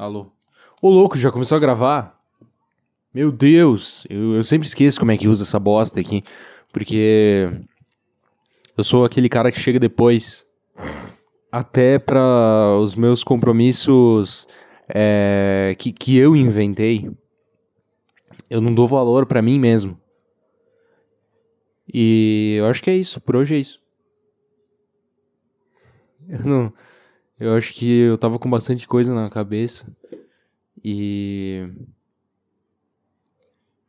Alô? Ô louco, já começou a gravar? Meu Deus, eu, eu sempre esqueço como é que usa essa bosta aqui. Porque eu sou aquele cara que chega depois. Até pra os meus compromissos é, que, que eu inventei. Eu não dou valor pra mim mesmo. E eu acho que é isso, por hoje é isso. Eu não. Eu acho que eu tava com bastante coisa na cabeça. E.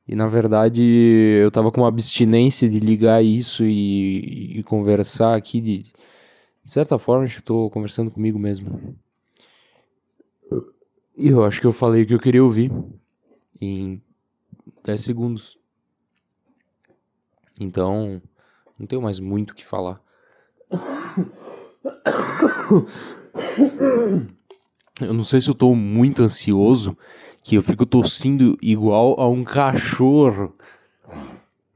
E na verdade eu tava com uma abstinência de ligar isso e, e conversar aqui de, de certa forma acho que tô conversando comigo mesmo. E eu acho que eu falei o que eu queria ouvir em 10 segundos. Então, não tenho mais muito o que falar. Eu não sei se eu tô muito ansioso, que eu fico tossindo igual a um cachorro.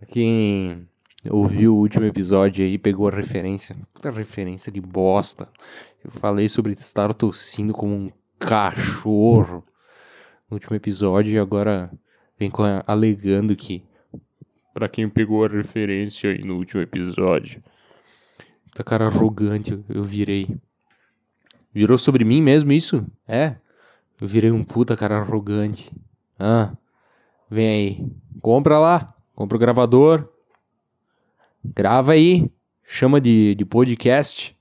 Quem ouviu o último episódio aí pegou a referência. Puta referência de bosta. Eu falei sobre estar tossindo como um cachorro no último episódio e agora vem com a, alegando que para quem pegou a referência aí no último episódio. Tá cara arrogante, eu, eu virei. Virou sobre mim mesmo isso? É. Eu virei um puta cara arrogante. Ah, vem aí. Compra lá. Compra o gravador. Grava aí. Chama de, de podcast.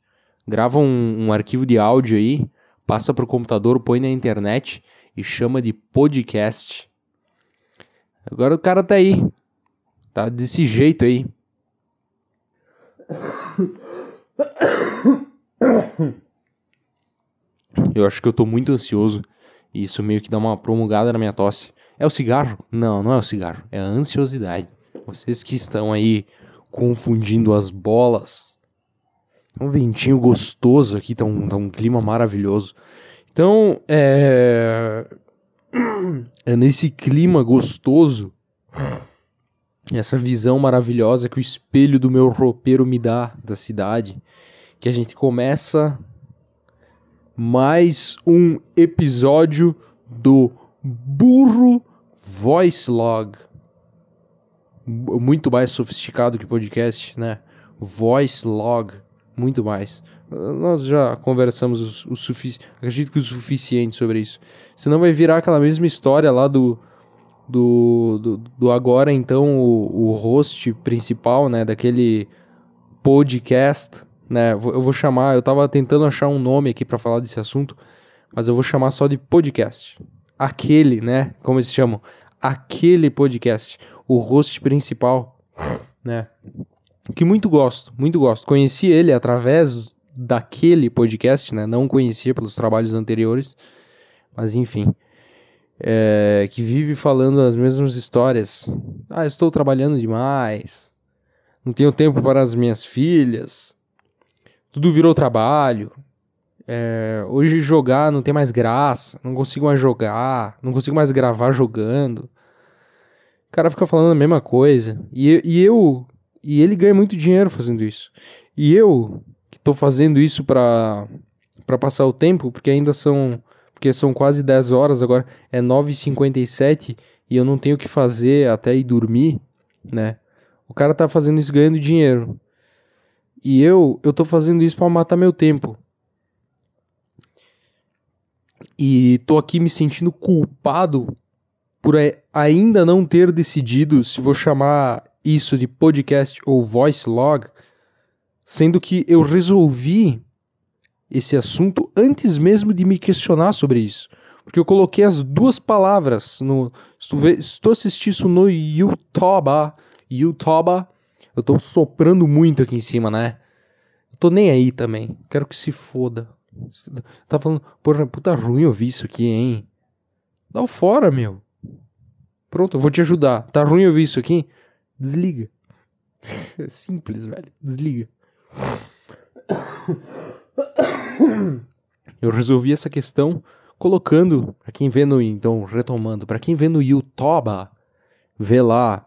Grava um, um arquivo de áudio aí. Passa pro computador, põe na internet e chama de podcast. Agora o cara tá aí. Tá desse jeito aí. Eu acho que eu tô muito ansioso. E isso meio que dá uma promulgada na minha tosse. É o cigarro? Não, não é o cigarro. É a ansiosidade. Vocês que estão aí confundindo as bolas. Um ventinho gostoso aqui, tá um, tá um clima maravilhoso. Então, é. É nesse clima gostoso essa visão maravilhosa que o espelho do meu roupeiro me dá da cidade, que a gente começa mais um episódio do Burro Voice Log. Muito mais sofisticado que podcast, né? Voice Log, muito mais. Nós já conversamos o, o suficiente, acredito que o suficiente sobre isso. Senão vai virar aquela mesma história lá do do, do, do agora então o, o host principal, né, daquele podcast, né, eu vou chamar, eu tava tentando achar um nome aqui para falar desse assunto, mas eu vou chamar só de podcast. Aquele, né, como eles chamam, aquele podcast, o host principal, né, que muito gosto, muito gosto. Conheci ele através daquele podcast, né, não conhecia pelos trabalhos anteriores, mas enfim é, que vive falando as mesmas histórias. Ah, estou trabalhando demais, não tenho tempo para as minhas filhas, tudo virou trabalho. É, hoje jogar não tem mais graça, não consigo mais jogar, não consigo mais gravar jogando. O cara fica falando a mesma coisa. E, e eu. E ele ganha muito dinheiro fazendo isso. E eu, que estou fazendo isso para passar o tempo, porque ainda são porque são quase 10 horas, agora é 9h57 e eu não tenho o que fazer até ir dormir, né? O cara tá fazendo isso ganhando dinheiro. E eu, eu tô fazendo isso para matar meu tempo. E tô aqui me sentindo culpado por ainda não ter decidido se vou chamar isso de podcast ou voice log, sendo que eu resolvi esse assunto antes mesmo de me questionar sobre isso. Porque eu coloquei as duas palavras no. Se tu, tu assistir isso no YouTube, YouTube, eu tô soprando muito aqui em cima, né? Eu tô nem aí também. Quero que se foda. Tá falando, porra, puta ruim ouvir isso aqui, hein? Dá o fora, meu. Pronto, eu vou te ajudar. Tá ruim ouvir isso aqui? Desliga. É simples, velho. Desliga. Eu resolvi essa questão colocando, para quem vê no, então, retomando, para quem vê no YouTube, vê lá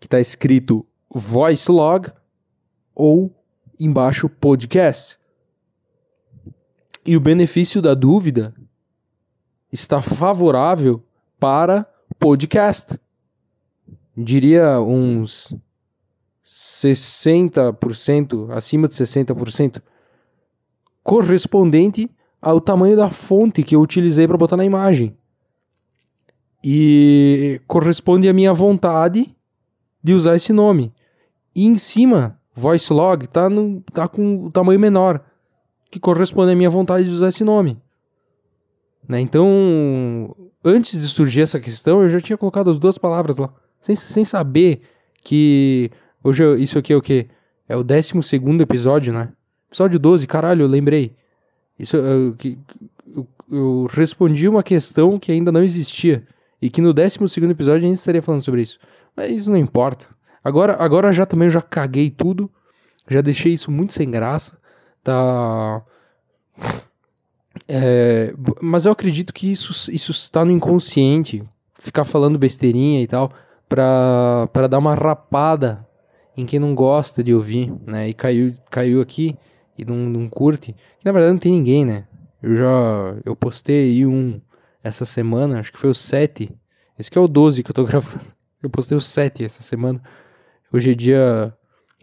que tá escrito voice log ou embaixo podcast. E o benefício da dúvida está favorável para podcast. Diria uns 60%, acima de 60%, correspondente ao tamanho da fonte que eu utilizei para botar na imagem. E corresponde à minha vontade de usar esse nome. E em cima, voice log tá, no, tá com o tamanho menor, que corresponde à minha vontade de usar esse nome. Né? Então, antes de surgir essa questão, eu já tinha colocado as duas palavras lá, sem, sem saber que hoje eu, isso aqui é o que? É o 12 episódio, né? Episódio 12, caralho, eu lembrei. Isso, eu, eu, eu respondi uma questão que ainda não existia. E que no 12 episódio a gente estaria falando sobre isso. Mas isso não importa. Agora, agora já também já caguei tudo. Já deixei isso muito sem graça. Tá. É, mas eu acredito que isso, isso está no inconsciente. Ficar falando besteirinha e tal. Pra dar uma rapada em quem não gosta de ouvir, né? E caiu, caiu aqui e não, não curte. Que na verdade não tem ninguém, né? Eu já. Eu postei um essa semana, acho que foi o 7. Esse que é o 12 que eu tô gravando. Eu postei o 7 essa semana. Hoje é dia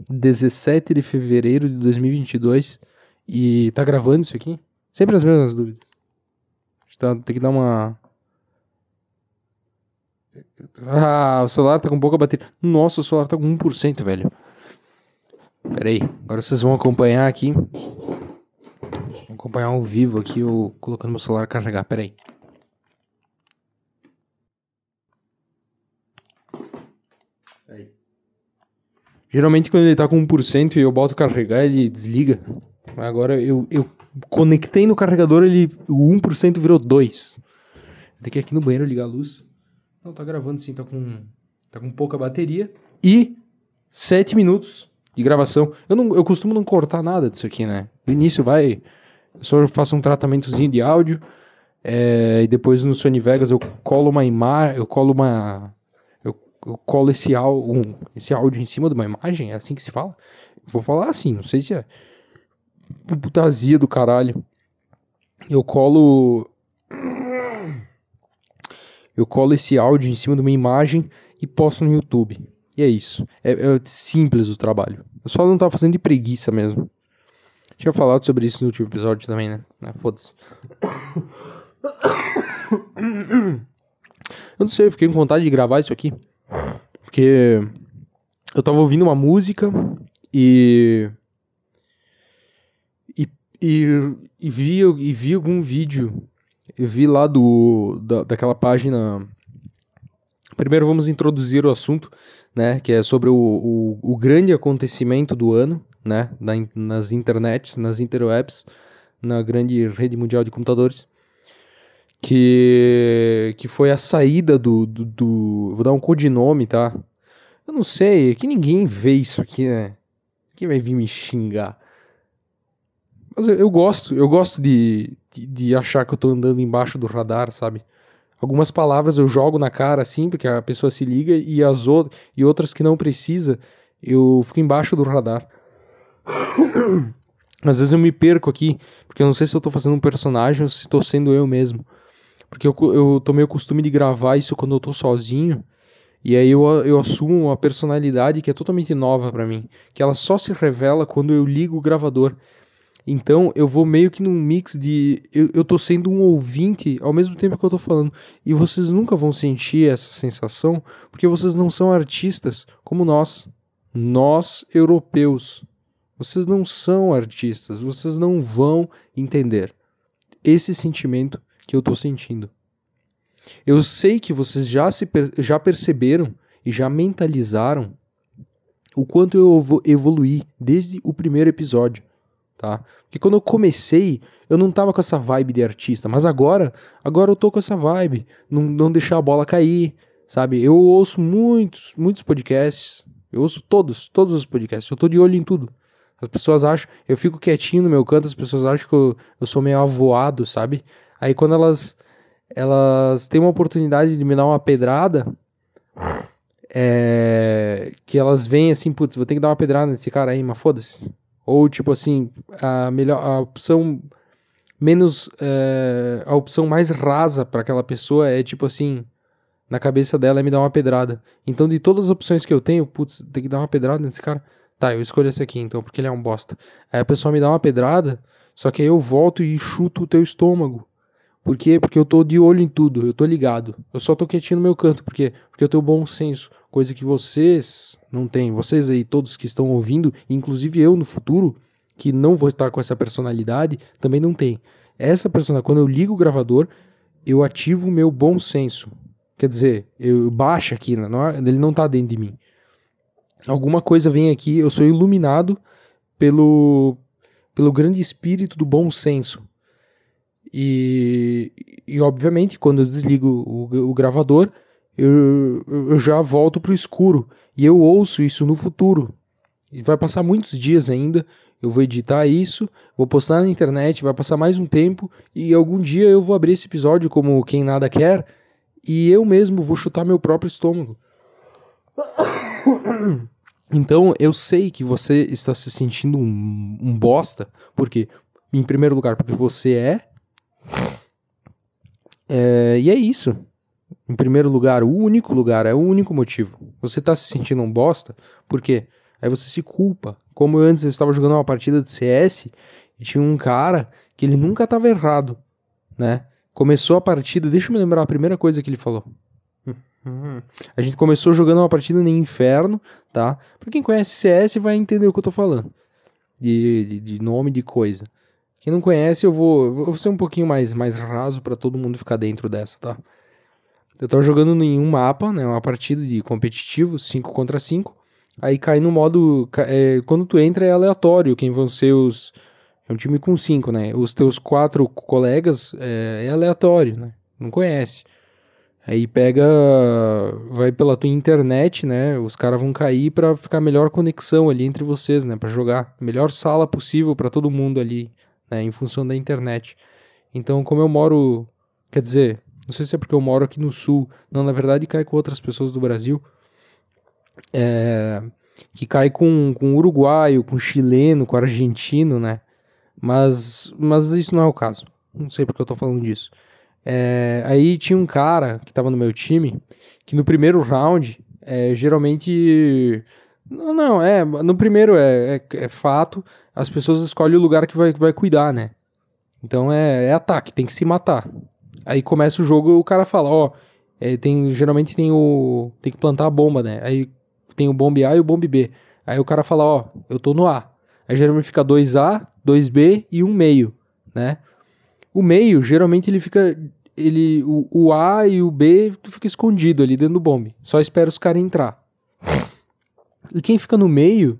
17 de fevereiro de 2022 e tá gravando isso aqui? Sempre as mesmas dúvidas. Tá, tem que dar uma. Ah, o celular tá com pouca bateria. Nossa, o celular tá com 1%, velho. Pera aí, agora vocês vão acompanhar aqui. Vou acompanhar ao vivo aqui, eu colocando meu celular carregar. Pera aí. Geralmente quando ele tá com 1% e eu boto carregar, ele desliga. Agora eu, eu conectei no carregador, ele o 1% virou 2. Tem que ir aqui no banheiro ligar a luz. Não, tá gravando sim, tá com, tá com pouca bateria. E 7 minutos de gravação. Eu, não, eu costumo não cortar nada disso aqui, né? No início vai. Eu só faço um tratamentozinho de áudio. É, e depois no Sony Vegas eu colo uma imagem. Eu colo uma eu colo esse, um, esse áudio em cima de uma imagem, é assim que se fala? vou falar assim, não sei se é putasia do caralho. Eu colo. Eu colo esse áudio em cima de uma imagem e posto no YouTube. E é isso. É, é simples o trabalho. Eu só não tava fazendo de preguiça mesmo. Tinha falado sobre isso no último episódio também, né? Ah, Foda-se. Eu não sei, eu fiquei com vontade de gravar isso aqui. Porque eu tava ouvindo uma música e. E, e, e, vi, e vi algum vídeo. Eu vi lá do, da, daquela página. Primeiro vamos introduzir o assunto, né? Que é sobre o, o, o grande acontecimento do ano, né? Na, nas internets, nas interwebs, na grande rede mundial de computadores que, que foi a saída do, do, do, Vou dar um codinome, tá? Eu não sei, é que ninguém vê isso aqui, né? Quem vai vir me xingar? Mas eu, eu gosto, eu gosto de, de, de, achar que eu tô andando embaixo do radar, sabe? Algumas palavras eu jogo na cara assim, porque a pessoa se liga, e as outras, e outras que não precisa, eu fico embaixo do radar. Às vezes eu me perco aqui, porque eu não sei se eu tô fazendo um personagem ou se estou sendo eu mesmo. Porque eu, eu tomei o costume de gravar isso quando eu tô sozinho. E aí eu, eu assumo uma personalidade que é totalmente nova para mim. Que ela só se revela quando eu ligo o gravador. Então eu vou meio que num mix de. Eu, eu tô sendo um ouvinte ao mesmo tempo que eu tô falando. E vocês nunca vão sentir essa sensação porque vocês não são artistas como nós. Nós, europeus. Vocês não são artistas. Vocês não vão entender esse sentimento que eu tô sentindo. Eu sei que vocês já, se já perceberam e já mentalizaram o quanto eu evoluí desde o primeiro episódio, tá? Porque quando eu comecei, eu não tava com essa vibe de artista, mas agora, agora eu tô com essa vibe, não, não deixar a bola cair, sabe? Eu ouço muitos, muitos podcasts, eu ouço todos, todos os podcasts, eu tô de olho em tudo. As pessoas acham, eu fico quietinho no meu canto, as pessoas acham que eu, eu sou meio avoado, sabe? Aí quando elas elas têm uma oportunidade de me dar uma pedrada, é, que elas vêm assim, putz, vou ter que dar uma pedrada nesse cara aí, mas foda-se. Ou tipo assim, a melhor a opção menos é, a opção mais rasa para aquela pessoa é tipo assim, na cabeça dela é me dar uma pedrada. Então de todas as opções que eu tenho, putz, tem que dar uma pedrada nesse cara. Tá, eu escolho esse aqui então, porque ele é um bosta. Aí a pessoa me dá uma pedrada, só que aí eu volto e chuto o teu estômago. Por quê? Porque eu tô de olho em tudo, eu tô ligado. Eu só tô quietinho no meu canto, por quê? Porque eu tenho bom senso, coisa que vocês não têm. Vocês aí, todos que estão ouvindo, inclusive eu no futuro, que não vou estar com essa personalidade, também não tem. Essa personalidade, quando eu ligo o gravador, eu ativo o meu bom senso. Quer dizer, eu baixo aqui, né? não, é, ele não tá dentro de mim. Alguma coisa vem aqui, eu sou iluminado pelo, pelo grande espírito do bom senso. E, e obviamente, quando eu desligo o, o gravador, eu, eu já volto pro escuro. E eu ouço isso no futuro. E vai passar muitos dias ainda. Eu vou editar isso, vou postar na internet, vai passar mais um tempo. E algum dia eu vou abrir esse episódio como Quem Nada Quer. E eu mesmo vou chutar meu próprio estômago. Então eu sei que você está se sentindo um, um bosta. Por quê? Em primeiro lugar, porque você é é, e é isso. Em primeiro lugar, o único lugar, é o único motivo. Você tá se sentindo um bosta, por quê? Aí você se culpa. Como antes eu estava jogando uma partida de CS e tinha um cara que ele nunca estava errado, né? Começou a partida, deixa eu me lembrar a primeira coisa que ele falou. A gente começou jogando uma partida no inferno, tá? Pra quem conhece CS vai entender o que eu tô falando. De, de, de nome de coisa. Quem não conhece, eu vou, vou ser um pouquinho mais, mais raso para todo mundo ficar dentro dessa, tá? Eu tava jogando em um mapa, né? Uma partida de competitivo, 5 contra 5. Aí cai no modo. É, quando tu entra é aleatório quem vão ser os. É um time com 5, né? Os teus quatro colegas é, é aleatório, né? Não conhece. Aí pega, vai pela tua internet, né? Os caras vão cair para ficar melhor conexão ali entre vocês, né? Para jogar melhor sala possível para todo mundo ali né, em função da internet. Então, como eu moro, quer dizer, não sei se é porque eu moro aqui no sul, não, na verdade cai com outras pessoas do Brasil, é, que cai com, com uruguaio, com chileno, com argentino, né? Mas, mas isso não é o caso. Não sei porque eu tô falando disso. É, aí tinha um cara que tava no meu time, que no primeiro round, é, geralmente não, não, é. No primeiro é, é, é, fato, as pessoas escolhem o lugar que vai, vai cuidar, né? Então é, é ataque, tem que se matar. Aí começa o jogo o cara fala, ó, é, tem, geralmente tem o. Tem que plantar a bomba, né? Aí tem o bombe A e o bombe B. Aí o cara fala, ó, eu tô no A. Aí geralmente fica 2A, 2B e um meio, né? O meio, geralmente ele fica. Ele, o, o A e o B fica escondido ali dentro do bombe. Só espera os caras entrar. E quem fica no meio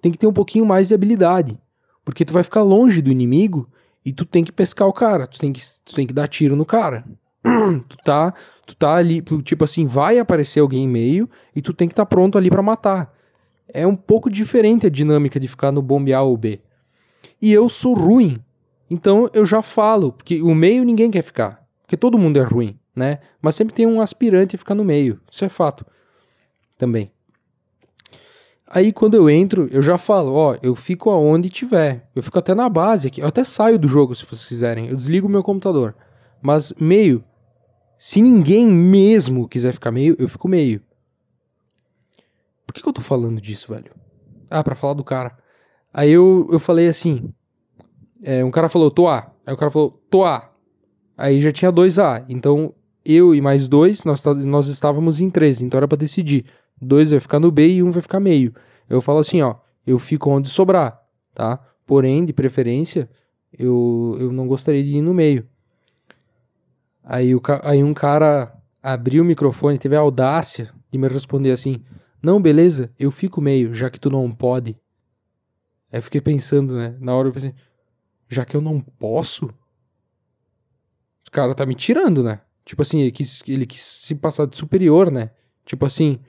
tem que ter um pouquinho mais de habilidade. Porque tu vai ficar longe do inimigo e tu tem que pescar o cara. Tu tem que, tu tem que dar tiro no cara. tu tá, tu tá ali, tipo assim, vai aparecer alguém em meio e tu tem que estar tá pronto ali para matar. É um pouco diferente a dinâmica de ficar no bombe A ou B. E eu sou ruim. Então eu já falo, porque o meio ninguém quer ficar. Porque todo mundo é ruim, né? Mas sempre tem um aspirante a ficar no meio. Isso é fato. Também. Aí quando eu entro, eu já falo, ó, eu fico aonde tiver. Eu fico até na base aqui. Eu até saio do jogo se vocês quiserem. Eu desligo o meu computador. Mas meio. Se ninguém mesmo quiser ficar meio, eu fico meio. Por que, que eu tô falando disso, velho? Ah, pra falar do cara. Aí eu, eu falei assim. É, um cara falou, tô A. Aí o cara falou, tô A. Aí já tinha dois A. Então eu e mais dois, nós, nós estávamos em três. Então era pra decidir dois vai ficar no B e um vai ficar meio. Eu falo assim, ó, eu fico onde sobrar, tá? Porém, de preferência, eu, eu não gostaria de ir no meio. Aí, o, aí um cara abriu o microfone, teve a audácia de me responder assim: Não, beleza, eu fico meio, já que tu não pode. Aí eu fiquei pensando, né? Na hora eu pensei: Já que eu não posso? O cara tá me tirando, né? Tipo assim, ele quis, ele quis se passar de superior, né? Tipo assim,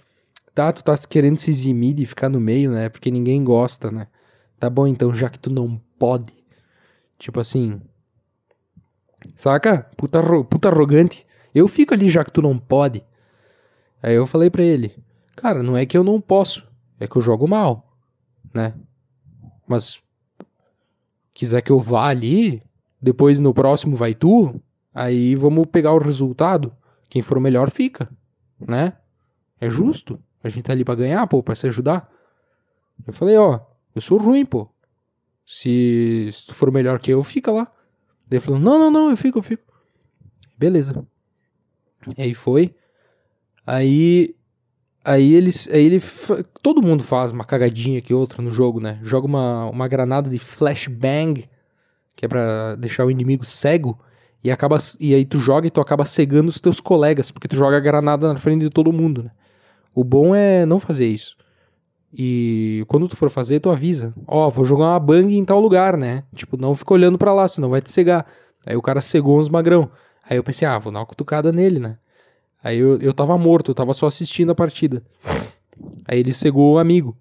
Tá, tu tá querendo se eximir de ficar no meio, né? Porque ninguém gosta, né? Tá bom, então, já que tu não pode. Tipo assim. Saca? Puta, puta arrogante. Eu fico ali já que tu não pode. Aí eu falei pra ele: Cara, não é que eu não posso. É que eu jogo mal. Né? Mas. Quiser que eu vá ali. depois no próximo vai tu, aí vamos pegar o resultado. Quem for melhor fica, né? É justo. A gente tá ali pra ganhar, pô, pra se ajudar. Eu falei, ó, eu sou ruim, pô. Se, se tu for melhor que eu, fica lá. Daí ele falou, não, não, não, eu fico, eu fico. Beleza. E aí foi. Aí. Aí eles. Aí ele. Todo mundo faz uma cagadinha que outra no jogo, né? Joga uma, uma granada de flashbang, que é pra deixar o inimigo cego. E, acaba, e aí tu joga e tu acaba cegando os teus colegas, porque tu joga a granada na frente de todo mundo, né? O bom é não fazer isso. E quando tu for fazer, tu avisa. Ó, oh, vou jogar uma bang em tal lugar, né? Tipo, não fica olhando para lá, senão vai te cegar. Aí o cara cegou uns magrão. Aí eu pensei, ah, vou dar uma cutucada nele, né? Aí eu, eu tava morto, eu tava só assistindo a partida. Aí ele cegou o amigo.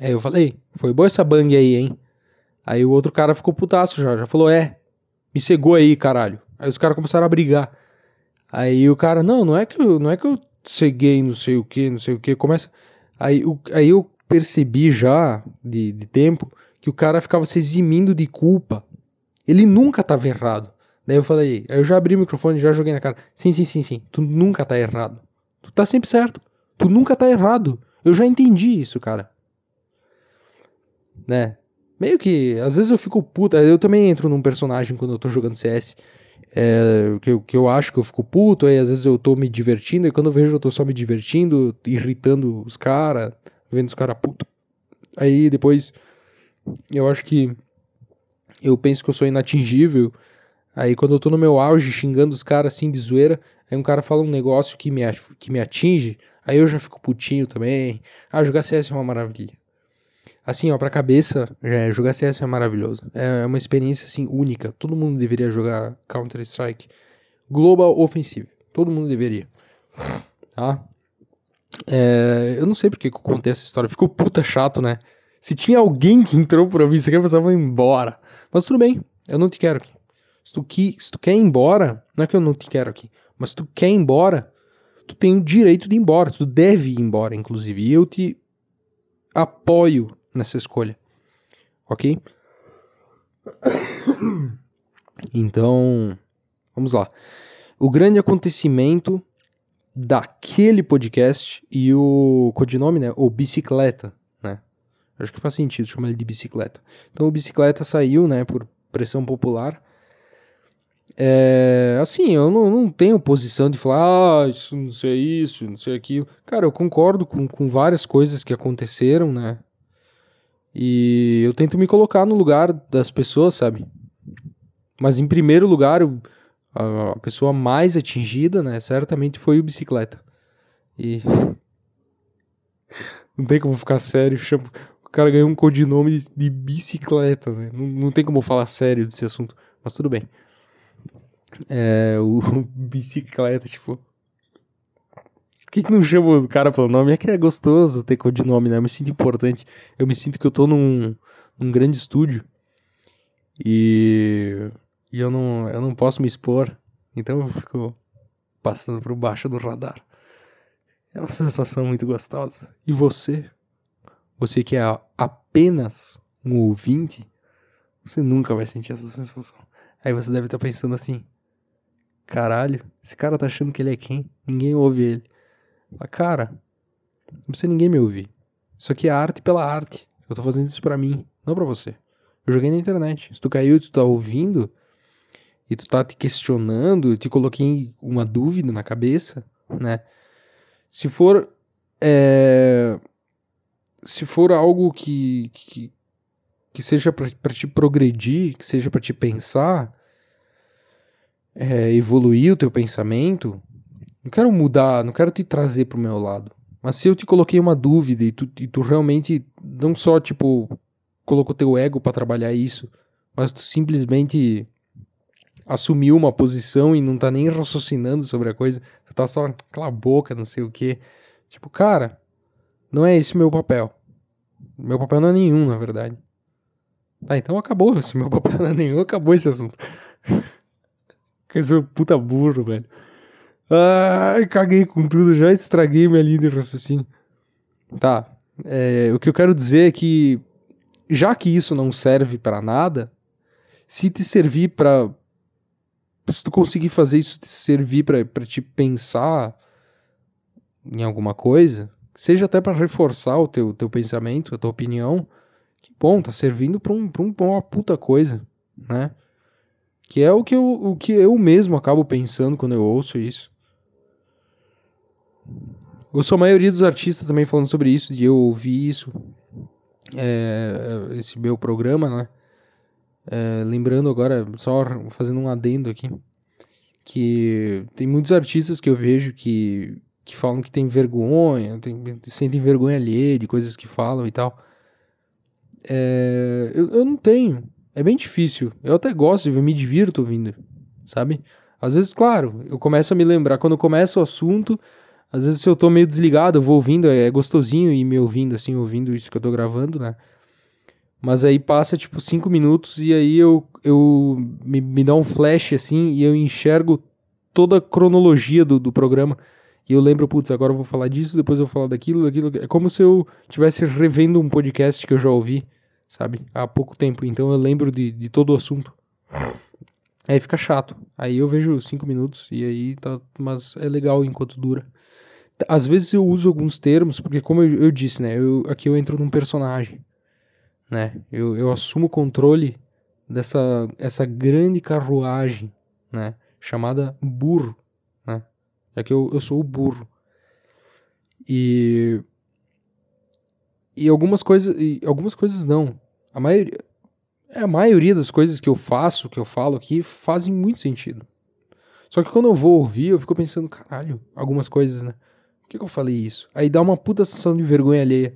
Aí eu falei, foi boa essa bang aí, hein? Aí o outro cara ficou putaço já, já falou, é, me cegou aí, caralho. Aí os caras começaram a brigar. Aí o cara, não, não é que eu, não é que eu ceguei, não sei o que, não sei o que. Começa. Aí, o, aí eu percebi já, de, de tempo, que o cara ficava se eximindo de culpa. Ele nunca tava errado. Daí eu falei, aí eu já abri o microfone, já joguei na cara. Sim, sim, sim, sim. Tu nunca tá errado. Tu tá sempre certo. Tu nunca tá errado. Eu já entendi isso, cara. Né? Meio que, às vezes eu fico puta, eu também entro num personagem quando eu tô jogando CS, é, que, que eu acho que eu fico puto, aí às vezes eu tô me divertindo, e quando eu vejo eu tô só me divertindo, irritando os caras, vendo os caras puto. Aí depois, eu acho que eu penso que eu sou inatingível, aí quando eu tô no meu auge xingando os caras assim de zoeira, aí um cara fala um negócio que me, que me atinge, aí eu já fico putinho também. Ah, jogar CS é uma maravilha. Assim, ó, pra cabeça, é, jogar CS é maravilhoso. É uma experiência, assim, única. Todo mundo deveria jogar Counter-Strike Global Offensive. Todo mundo deveria. Tá? É, eu não sei porque que eu contei essa história. Ficou puta chato, né? Se tinha alguém que entrou por mim, você quer pensar, vou embora. Mas tudo bem, eu não te quero aqui. Se tu, que, se tu quer ir embora, não é que eu não te quero aqui, mas se tu quer ir embora, tu tem o direito de ir embora. Tu deve ir embora, inclusive. E eu te apoio nessa escolha. Ok? Então, vamos lá. O grande acontecimento daquele podcast e o codinome, né? O Bicicleta, né? Acho que faz sentido chamar ele de bicicleta. Então, o Bicicleta saiu, né, por pressão popular. É, assim, eu não, não tenho posição de falar, ah, isso não sei isso, não sei aquilo. Cara, eu concordo com, com várias coisas que aconteceram, né? E eu tento me colocar no lugar das pessoas, sabe? Mas em primeiro lugar, a pessoa mais atingida, né, certamente foi o bicicleta. E não tem como ficar sério, o cara ganhou um codinome de bicicleta, né? Não, não tem como falar sério desse assunto, mas tudo bem. É, o bicicleta, tipo, que, que não chama o cara pelo nome? É que é gostoso ter codinome, né? Eu me sinto importante. Eu me sinto que eu tô num, num grande estúdio. E, e eu, não, eu não posso me expor. Então eu fico passando por baixo do radar. É uma sensação muito gostosa. E você? Você que é apenas um ouvinte, você nunca vai sentir essa sensação. Aí você deve estar pensando assim: caralho, esse cara tá achando que ele é quem? Ninguém ouve ele. Mas, cara, não precisa ninguém me ouvir. Isso aqui é arte pela arte. Eu tô fazendo isso para mim, não para você. Eu joguei na internet. Se tu caiu e tu tá ouvindo, e tu tá te questionando, eu te coloquei uma dúvida na cabeça, né? Se for. É, se for algo que, que, que seja para te progredir, que seja para te pensar, é, evoluir o teu pensamento, não quero mudar, não quero te trazer pro meu lado. Mas se eu te coloquei uma dúvida e tu, e tu realmente não só, tipo, colocou teu ego para trabalhar isso, mas tu simplesmente assumiu uma posição e não tá nem raciocinando sobre a coisa, tu tá só, cala a boca, não sei o que. Tipo, cara, não é esse meu papel. Meu papel não é nenhum, na verdade. Tá, então acabou. Se meu papel não é nenhum, acabou esse assunto. Que sou puta burro, velho. Ai, caguei com tudo, já estraguei minha linha de raciocínio. Tá. É, o que eu quero dizer é que, já que isso não serve para nada, se te servir para se tu conseguir fazer isso te servir para te pensar em alguma coisa, seja até para reforçar o teu, teu pensamento, a tua opinião, que bom, tá servindo para um, pra um, uma puta coisa, né? Que é o que, eu, o que eu mesmo acabo pensando quando eu ouço isso. Eu sou a maioria dos artistas também falando sobre isso, de eu ouvir isso, é, esse meu programa, né? É, lembrando agora, só fazendo um adendo aqui, que tem muitos artistas que eu vejo que, que falam que tem vergonha, tem, sentem vergonha alheia de coisas que falam e tal. É, eu, eu não tenho. É bem difícil. Eu até gosto de me divirto ouvindo, sabe? Às vezes, claro, eu começo a me lembrar. Quando começa o assunto, às vezes se eu tô meio desligado, eu vou ouvindo, é gostosinho ir me ouvindo, assim, ouvindo isso que eu tô gravando, né? Mas aí passa, tipo, cinco minutos e aí eu, eu me, me dá um flash, assim, e eu enxergo toda a cronologia do, do programa. E eu lembro, putz, agora eu vou falar disso, depois eu vou falar daquilo, daquilo. É como se eu estivesse revendo um podcast que eu já ouvi, sabe? Há pouco tempo. Então eu lembro de, de todo o assunto. Aí fica chato. Aí eu vejo cinco minutos e aí tá. Mas é legal enquanto dura. Às vezes eu uso alguns termos, porque como eu, eu disse, né? Eu, aqui eu entro num personagem né? Eu, eu assumo o controle dessa essa grande carruagem, né? Chamada burro, né? É que eu, eu sou o burro. E e algumas coisas e algumas coisas não. A maioria é, a maioria das coisas que eu faço, que eu falo aqui, fazem muito sentido. Só que quando eu vou ouvir, eu fico pensando, caralho, algumas coisas, né? Por que, que eu falei isso? Aí dá uma puta sensação de vergonha alheia.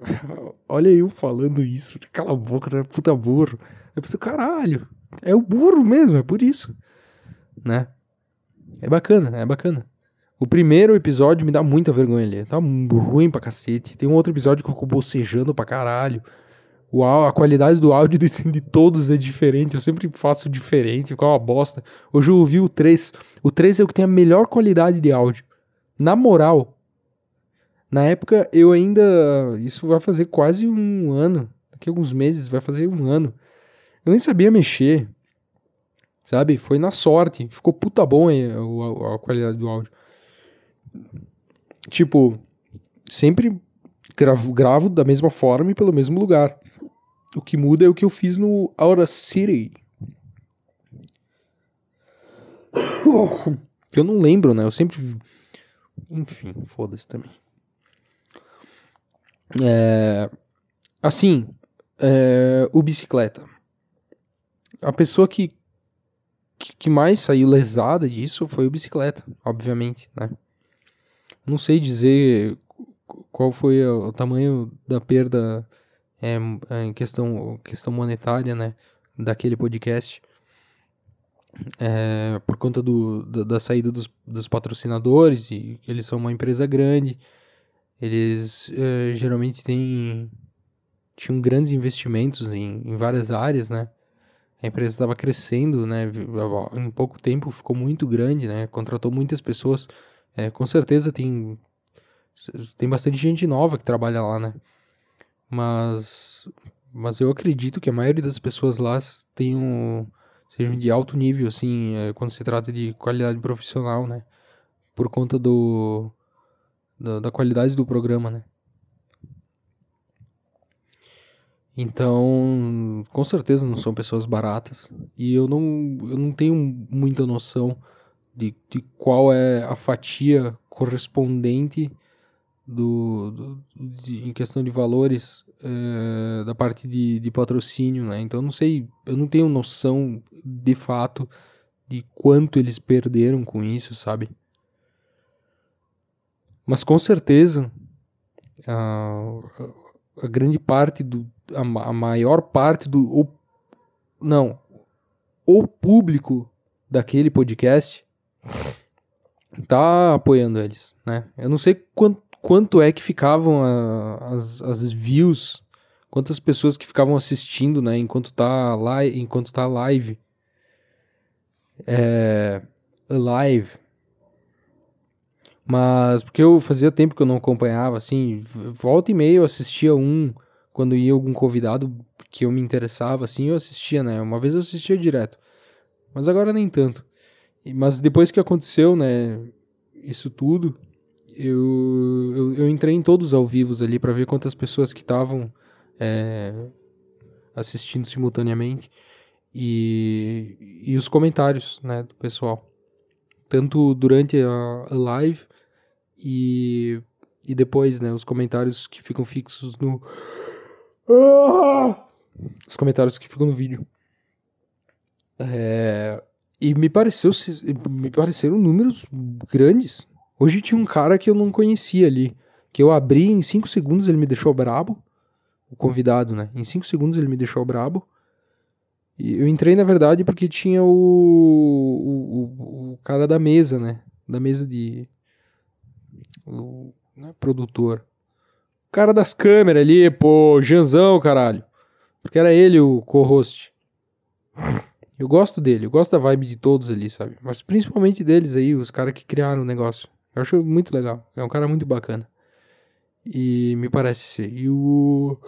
Olha eu falando isso. Cala a boca, tu é puta burro. Eu pensei, caralho, é o burro mesmo, é por isso. Né? É bacana, é bacana. O primeiro episódio me dá muita vergonha ali. Tá ruim pra cacete. Tem um outro episódio que eu bocejando pra caralho. O, a qualidade do áudio de, de, todos é diferente. Eu sempre faço diferente, fica uma bosta. Hoje eu ouvi o 3. O 3 é o que tem a melhor qualidade de áudio. Na moral, na época, eu ainda. Isso vai fazer quase um ano. Daqui a alguns meses, vai fazer um ano. Eu nem sabia mexer. Sabe? Foi na sorte. Ficou puta bom a, a qualidade do áudio. Tipo, sempre gravo, gravo da mesma forma e pelo mesmo lugar. O que muda é o que eu fiz no Aura City. Eu não lembro, né? Eu sempre. Enfim, foda-se também. É, assim, é, o bicicleta. A pessoa que, que mais saiu lesada disso foi o bicicleta, obviamente, né? Não sei dizer qual foi o, tamanho da perda é, em questão, questão monetária, né? Daquele podcast. É, por conta do, da, da saída dos, dos patrocinadores, e eles são uma empresa grande eles uh, geralmente têm tinham grandes investimentos em, em várias áreas, né? A empresa estava crescendo, né? Em pouco tempo ficou muito grande, né? Contratou muitas pessoas. É, com certeza tem tem bastante gente nova que trabalha lá, né? Mas mas eu acredito que a maioria das pessoas lá tenham sejam de alto nível, assim, é, quando se trata de qualidade profissional, né? Por conta do da, da qualidade do programa, né? Então, com certeza não são pessoas baratas. E eu não, eu não tenho muita noção de, de qual é a fatia correspondente do, do de, em questão de valores é, da parte de, de patrocínio, né? Então, não sei, eu não tenho noção de fato de quanto eles perderam com isso, sabe? Mas com certeza, a, a grande parte do. A, a maior parte do. O, não. O público daquele podcast tá apoiando eles, né? Eu não sei quanto, quanto é que ficavam a, as, as views, quantas pessoas que ficavam assistindo, né? Enquanto tá, lá, enquanto tá live. É, live mas porque eu fazia tempo que eu não acompanhava, assim, volta e meia eu assistia um quando ia algum convidado que eu me interessava, assim, eu assistia, né? Uma vez eu assistia direto. Mas agora nem tanto. Mas depois que aconteceu, né, isso tudo, eu, eu, eu entrei em todos ao vivos ali para ver quantas pessoas que estavam é, assistindo simultaneamente e, e os comentários, né, do pessoal. Tanto durante a live e, e depois, né, os comentários que ficam fixos no... Os comentários que ficam no vídeo. É, e me pareceu me pareceram números grandes. Hoje tinha um cara que eu não conhecia ali, que eu abri em 5 segundos, ele me deixou brabo. O convidado, né? Em 5 segundos ele me deixou brabo. E eu entrei, na verdade, porque tinha o, o, o cara da mesa, né? Da mesa de. O né? produtor. O cara das câmeras ali, pô, Janzão, caralho. Porque era ele o co-host. Eu gosto dele, eu gosto da vibe de todos ali, sabe? Mas principalmente deles aí, os caras que criaram o negócio. Eu acho muito legal. É um cara muito bacana. E me parece ser. E o.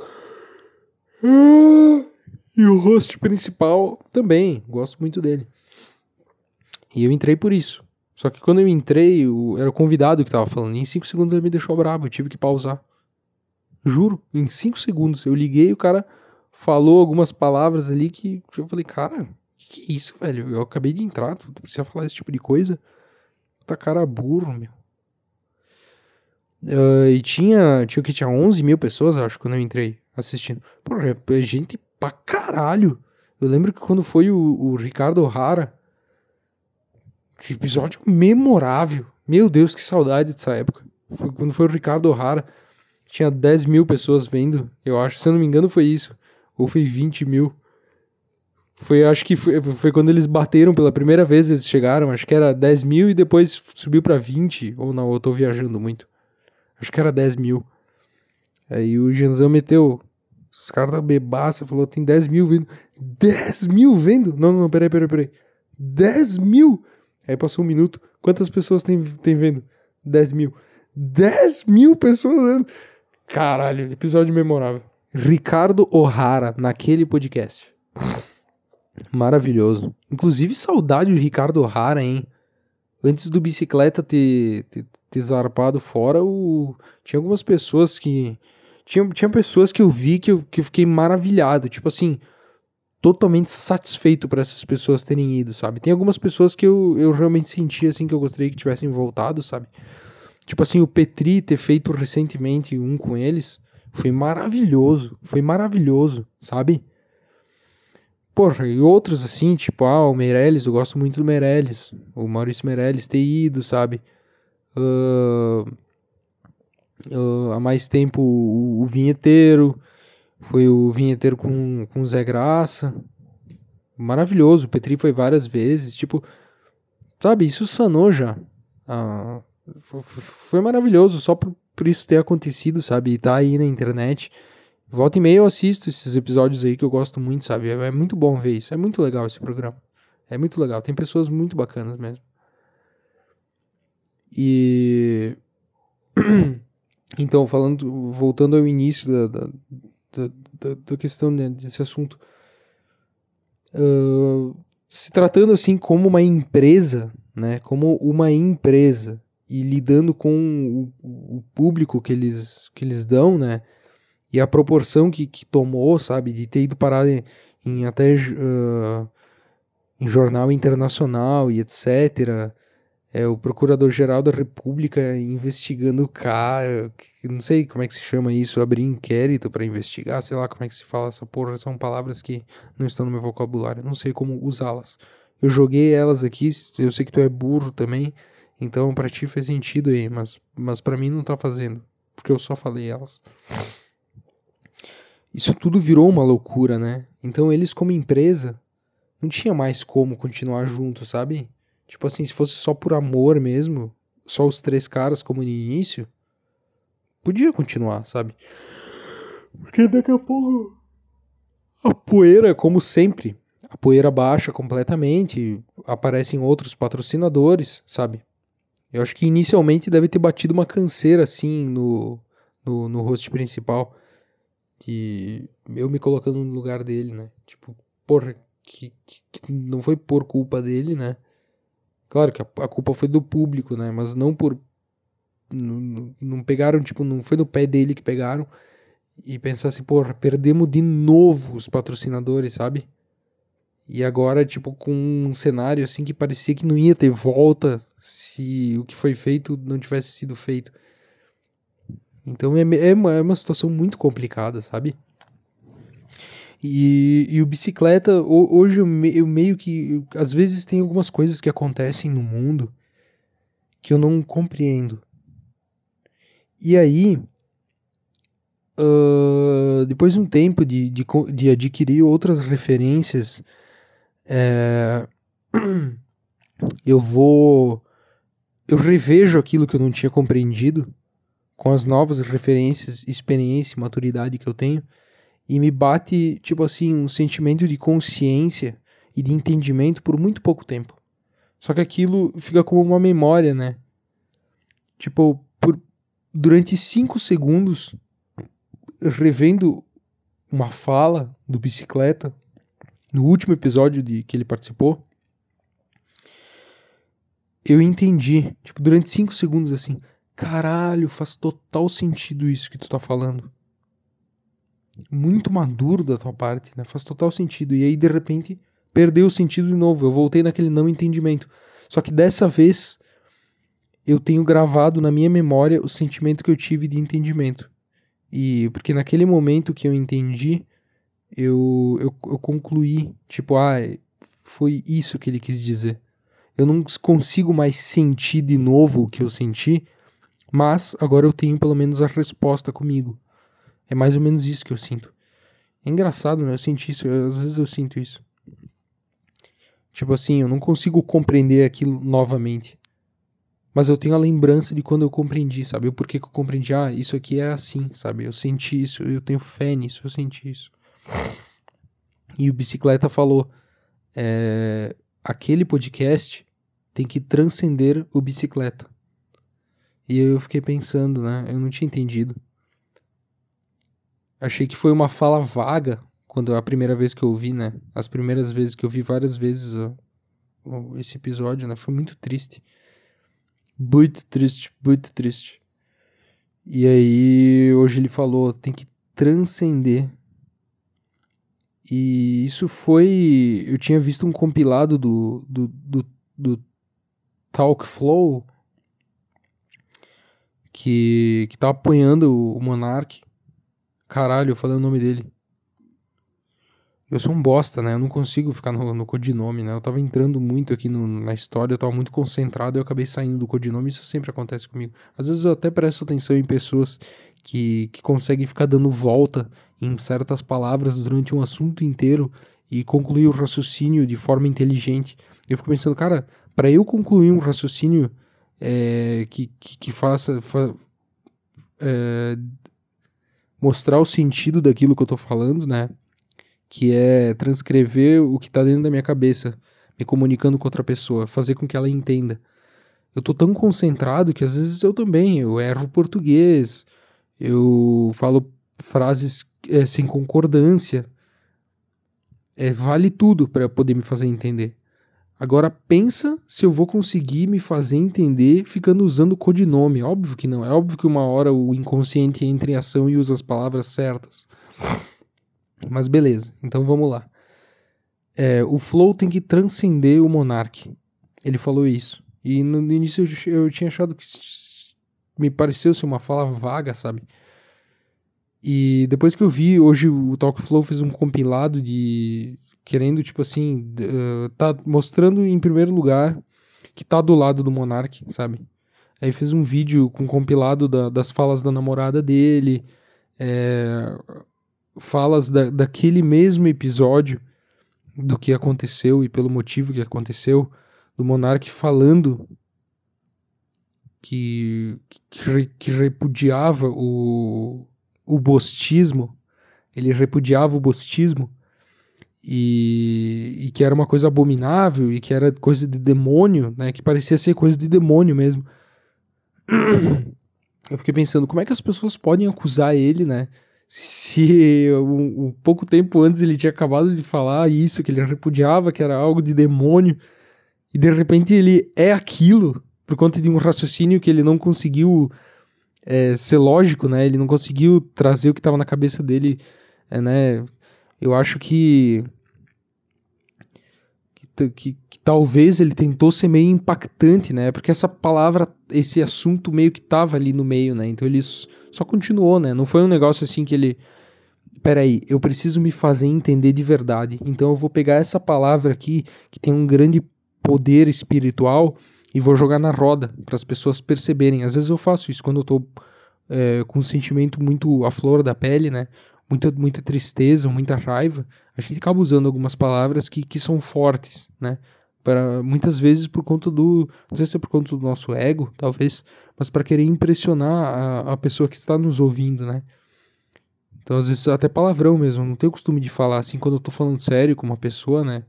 E o host principal também. Gosto muito dele. E eu entrei por isso. Só que quando eu entrei, o... era o convidado que tava falando. E em 5 segundos ele me deixou brabo. Eu tive que pausar. Juro, em 5 segundos. Eu liguei o cara falou algumas palavras ali que eu falei, cara, que isso, velho? Eu acabei de entrar, tu precisa falar esse tipo de coisa? Tá cara burro, meu. Uh, e tinha, tinha que? Tinha 11 mil pessoas, acho, quando eu entrei assistindo. Pô, é gente pra caralho. Eu lembro que quando foi o, o Ricardo O'Hara, que episódio memorável. Meu Deus, que saudade dessa época. Foi quando foi o Ricardo O'Hara. Tinha 10 mil pessoas vendo, eu acho. Se eu não me engano, foi isso. Ou foi 20 mil. Foi, acho que foi, foi quando eles bateram pela primeira vez, eles chegaram, acho que era 10 mil e depois subiu para 20, ou não, eu tô viajando muito. Acho que era 10 mil. Aí o Janzão meteu, os caras da bebaça, falou, tem 10 mil vendo. 10 mil vendo? Não, não, não, peraí, peraí, peraí. 10 mil? Aí passou um minuto, quantas pessoas tem, tem vendo? 10 mil. 10 mil pessoas vendo? Caralho, episódio memorável. Ricardo O'Hara, naquele podcast. Maravilhoso. Inclusive, saudade do Ricardo O'Hara, hein? Antes do bicicleta ter, ter, ter zarpado fora, o... tinha algumas pessoas que. Tinha, tinha pessoas que eu vi que eu, que eu fiquei maravilhado. Tipo assim, totalmente satisfeito por essas pessoas terem ido, sabe? Tem algumas pessoas que eu, eu realmente senti assim que eu gostaria que tivessem voltado, sabe? Tipo assim, o Petri ter feito recentemente um com eles foi maravilhoso. Foi maravilhoso, sabe? Porra, e outros assim, tipo, ah, o Meirelles, eu gosto muito do Meirelles. O Maurício Meirelles ter ido, sabe? Uh, há mais tempo o, o, Vinheteiro. Foi o Vinheteiro com, com Zé Graça. Maravilhoso. O Petri foi várias vezes. Tipo, sabe, isso sanou já. Ah, foi, foi maravilhoso, só por, por isso ter acontecido, sabe? E tá aí na internet. Volta e meia eu assisto esses episódios aí que eu gosto muito, sabe? É, é muito bom ver isso. É muito legal esse programa. É muito legal. Tem pessoas muito bacanas mesmo. E. Então, falando, voltando ao início da, da, da, da questão né, desse assunto. Uh, se tratando assim como uma empresa, né? Como uma empresa e lidando com o, o público que eles, que eles dão, né? E a proporção que, que tomou, sabe, de ter ido parar em, em até uh, em jornal internacional e etc. É, o Procurador-Geral da República investigando o cara, não sei como é que se chama isso, abrir inquérito para investigar, sei lá como é que se fala essa porra, são palavras que não estão no meu vocabulário, não sei como usá-las. Eu joguei elas aqui, eu sei que tu é burro também, então para ti faz sentido aí, mas, mas para mim não tá fazendo, porque eu só falei elas isso tudo virou uma loucura, né? Então eles, como empresa, não tinha mais como continuar juntos, sabe? Tipo assim, se fosse só por amor mesmo, só os três caras como no início, podia continuar, sabe? Porque daqui a pouco a poeira, como sempre, a poeira baixa completamente, aparecem outros patrocinadores, sabe? Eu acho que inicialmente deve ter batido uma canseira assim no, no, no host principal. Que eu me colocando no lugar dele, né? Tipo, porra, que, que, que não foi por culpa dele, né? Claro que a, culpa foi do público, né? Mas não por. Não, não pegaram, tipo, não foi no pé dele que pegaram. E pensar assim, porra, perdemos de novo os patrocinadores, sabe? E agora, tipo, com um cenário assim que parecia que não ia ter volta se o que foi feito não tivesse sido feito. Então é, é, uma, é uma situação muito complicada, sabe? E, e o bicicleta, hoje eu, me, eu meio que. Às vezes tem algumas coisas que acontecem no mundo que eu não compreendo. E aí, uh, depois de um tempo de, de, de adquirir outras referências, é, eu vou. Eu revejo aquilo que eu não tinha compreendido com as novas referências, experiência e maturidade que eu tenho e me bate, tipo assim, um sentimento de consciência e de entendimento por muito pouco tempo. Só que aquilo fica como uma memória, né? Tipo, por, durante cinco segundos, revendo uma fala do bicicleta, no último episódio de que ele participou, eu entendi, tipo, durante cinco segundos assim, caralho, faz total sentido isso que tu tá falando muito maduro da tua parte, né? Faz total sentido. E aí, de repente, perdeu o sentido de novo. Eu voltei naquele não entendimento. Só que dessa vez, eu tenho gravado na minha memória o sentimento que eu tive de entendimento. E porque naquele momento que eu entendi, eu, eu, eu concluí, tipo, ah, foi isso que ele quis dizer. Eu não consigo mais sentir de novo o que eu senti, mas agora eu tenho pelo menos a resposta comigo. É mais ou menos isso que eu sinto. É engraçado, né? Eu senti isso, eu, às vezes eu sinto isso. Tipo assim, eu não consigo compreender aquilo novamente. Mas eu tenho a lembrança de quando eu compreendi, sabe? O porquê que eu compreendi, ah, isso aqui é assim, sabe? Eu senti isso, eu tenho fé nisso, eu senti isso. E o Bicicleta falou, é, aquele podcast tem que transcender o Bicicleta. E eu fiquei pensando, né? Eu não tinha entendido. Achei que foi uma fala vaga quando a primeira vez que eu ouvi, né? As primeiras vezes que eu vi várias vezes ó, ó, esse episódio, né? Foi muito triste. Muito triste, muito triste. E aí, hoje ele falou, tem que transcender. E isso foi. Eu tinha visto um compilado do, do, do, do Talk Flow que, que tá apoiando o Monark. Caralho, eu falei o nome dele. Eu sou um bosta, né? Eu não consigo ficar no, no codinome, né? Eu tava entrando muito aqui no, na história, eu tava muito concentrado e eu acabei saindo do codinome. Isso sempre acontece comigo. Às vezes eu até presto atenção em pessoas que, que conseguem ficar dando volta em certas palavras durante um assunto inteiro e concluir o raciocínio de forma inteligente. Eu fico pensando, cara, para eu concluir um raciocínio é, que, que, que, faça. Fa, é, mostrar o sentido daquilo que eu tô falando, né? Que é transcrever o que tá dentro da minha cabeça, me comunicando com outra pessoa, fazer com que ela entenda. Eu tô tão concentrado que às vezes eu também, eu erro português, eu falo frases é, sem concordância. É, vale tudo para poder me fazer entender. Agora pensa se eu vou conseguir me fazer entender ficando usando codinome. Óbvio que não. É óbvio que uma hora o inconsciente entra em ação e usa as palavras certas. Mas beleza, então vamos lá. É, o flow tem que transcender o monarque. Ele falou isso. E no início eu, eu tinha achado que me pareceu ser uma fala vaga, sabe? E depois que eu vi, hoje o Talk Flow fez um compilado de querendo, tipo assim, uh, tá mostrando em primeiro lugar que tá do lado do Monark, sabe? Aí fez um vídeo com compilado da, das falas da namorada dele, é, falas da, daquele mesmo episódio do que aconteceu e pelo motivo que aconteceu, do Monark falando que, que, que repudiava o, o bostismo, ele repudiava o bostismo e, e, que era uma coisa abominável e que era coisa de demônio, né? Que parecia ser coisa de demônio mesmo. Eu fiquei pensando, como é que as pessoas podem acusar ele, né? se um, um, pouco tempo antes ele tinha acabado de falar isso, que ele repudiava, que era algo de demônio, e de repente ele é aquilo, por conta de um raciocínio que ele não conseguiu é, ser lógico, né? Ele não conseguiu trazer o que estava na cabeça dele, é, né? Eu acho que que, que, talvez ele tentou ser meio impactante, né? Porque essa palavra, esse assunto meio que tava ali no meio, né? Então ele só continuou, né? Não foi um negócio assim que ele. Peraí, eu preciso me fazer entender de verdade. Então eu vou pegar essa palavra aqui, que tem um grande poder espiritual, e vou jogar na roda para as pessoas perceberem. Às vezes eu faço isso quando eu tô é, com um sentimento muito à flor da pele, né? Muita, muita tristeza, muita raiva. A gente acaba usando algumas palavras que, que são fortes, né? Para, muitas vezes por conta do. Não sei se é por conta do nosso ego, talvez, mas para querer impressionar a, a pessoa que está nos ouvindo, né? Então, às vezes, até palavrão mesmo. Não tenho costume de falar assim quando eu tô falando sério com uma pessoa, né?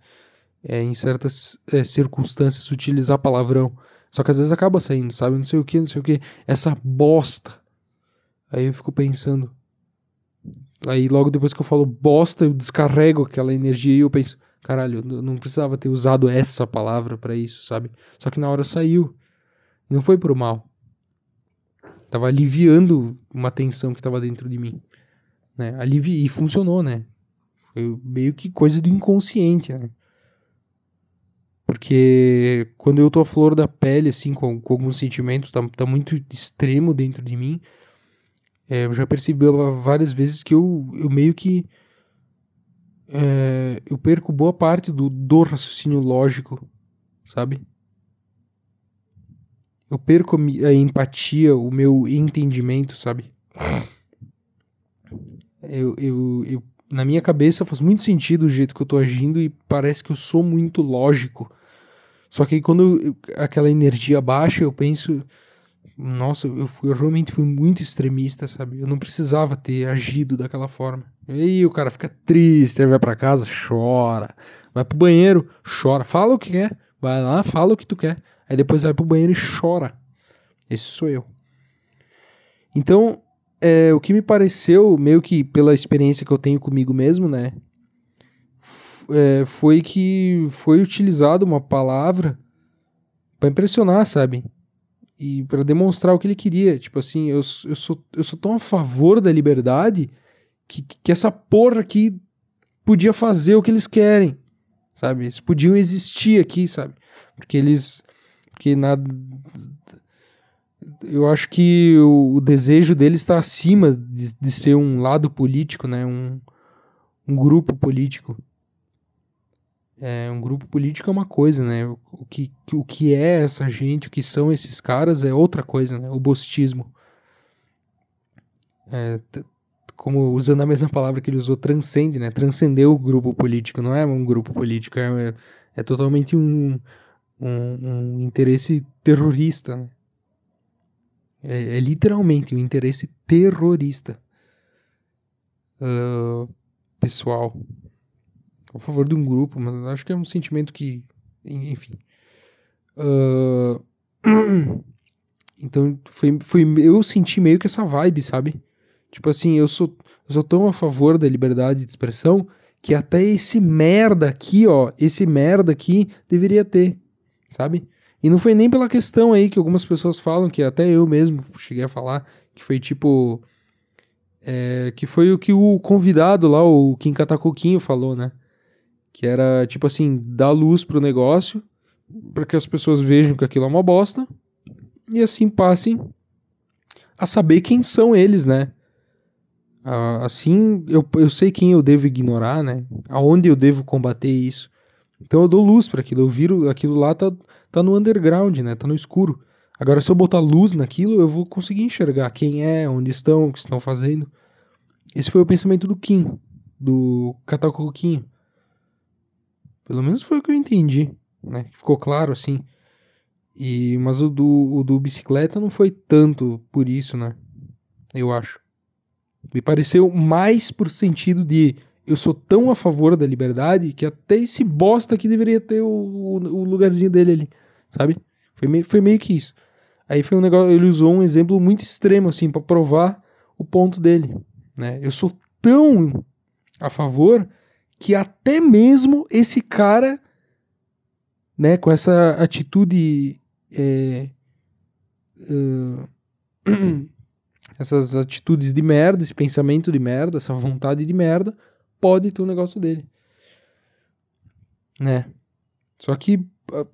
é, em certas é, circunstâncias utilizar palavrão. Só que às vezes acaba saindo, sabe? Não sei o que, não sei o que. Essa bosta. Aí eu fico pensando. Aí logo depois que eu falo bosta, eu descarrego aquela energia e eu penso, caralho, eu não precisava ter usado essa palavra para isso, sabe? Só que na hora saiu. Não foi pro mal. Tava aliviando uma tensão que tava dentro de mim. Né? Alivi e funcionou, né? Foi meio que coisa do inconsciente, né? Porque quando eu tô a flor da pele, assim, com, com alguns sentimentos, tá, tá muito extremo dentro de mim. É, eu já percebi várias vezes que eu, eu meio que. É, eu perco boa parte do, do raciocínio lógico, sabe? Eu perco a empatia, o meu entendimento, sabe? Eu, eu, eu, na minha cabeça faz muito sentido o jeito que eu tô agindo e parece que eu sou muito lógico. Só que quando eu, aquela energia baixa, eu penso, nossa, eu, fui, eu, realmente fui muito extremista, sabe? Eu não precisava ter agido daquela forma. E aí o cara fica triste, vai para casa, chora, vai pro banheiro, chora, fala o que quer, vai lá, fala o que tu quer, aí depois vai pro banheiro e chora. Esse sou eu. Então, é, o que me pareceu, meio que pela experiência que eu tenho comigo mesmo, né? é, foi que foi utilizada uma palavra para impressionar, sabe? E para demonstrar o que ele queria. Tipo assim, eu, eu, sou, eu sou tão a favor da liberdade que, que essa porra aqui podia fazer o que eles querem, sabe? Eles podiam existir aqui, sabe? Porque eles. Porque nada. Eu acho que o, o desejo deles está acima de, de, ser um lado político, né? Um, um grupo político é, um grupo político é uma coisa, né? O que, o que é essa gente, o que são esses caras é outra coisa, né? O bostismo. É, como usando a mesma palavra que ele usou, transcende, né? Transcendeu o grupo político, não é um grupo político, é, é totalmente um, um, um, interesse terrorista, né? É, é, literalmente um interesse terrorista. Uh, pessoal a favor de um grupo, mas acho que é um sentimento que, enfim. Uh... Então foi, foi, eu senti meio que essa vibe, sabe? Tipo assim, eu sou, eu sou tão a favor da liberdade de expressão que até esse merda aqui, ó, esse merda aqui deveria ter, sabe? E não foi nem pela questão aí que algumas pessoas falam, que até eu mesmo cheguei a falar, que foi tipo. É, que foi o que o convidado lá, o Kim Katakoquinho, falou, né? Que era tipo assim, dar luz pro negócio, para que as pessoas vejam que aquilo é uma bosta e assim passem a saber quem são eles, né? Assim, eu, eu sei quem eu devo ignorar, né? Aonde eu devo combater isso. Então eu dou luz para aquilo, eu viro aquilo lá tá, tá no underground, né? Tá no escuro. Agora se eu botar luz naquilo, eu vou conseguir enxergar quem é, onde estão, o que estão fazendo. Esse foi o pensamento do Kim, do Catacoquinho. Pelo menos foi o que eu entendi, né? Ficou claro assim. E, mas o do, o do bicicleta não foi tanto por isso, né? Eu acho. Me pareceu mais por sentido de eu sou tão a favor da liberdade que até esse bosta aqui deveria ter o, o lugarzinho dele ali, sabe? Foi meio, foi meio que isso. Aí foi um negócio, ele usou um exemplo muito extremo assim para provar o ponto dele. né? Eu sou tão a favor que até mesmo esse cara, né, com essa atitude, é, uh, essas atitudes de merda, esse pensamento de merda, essa vontade de merda, pode ter um negócio dele, né? Só que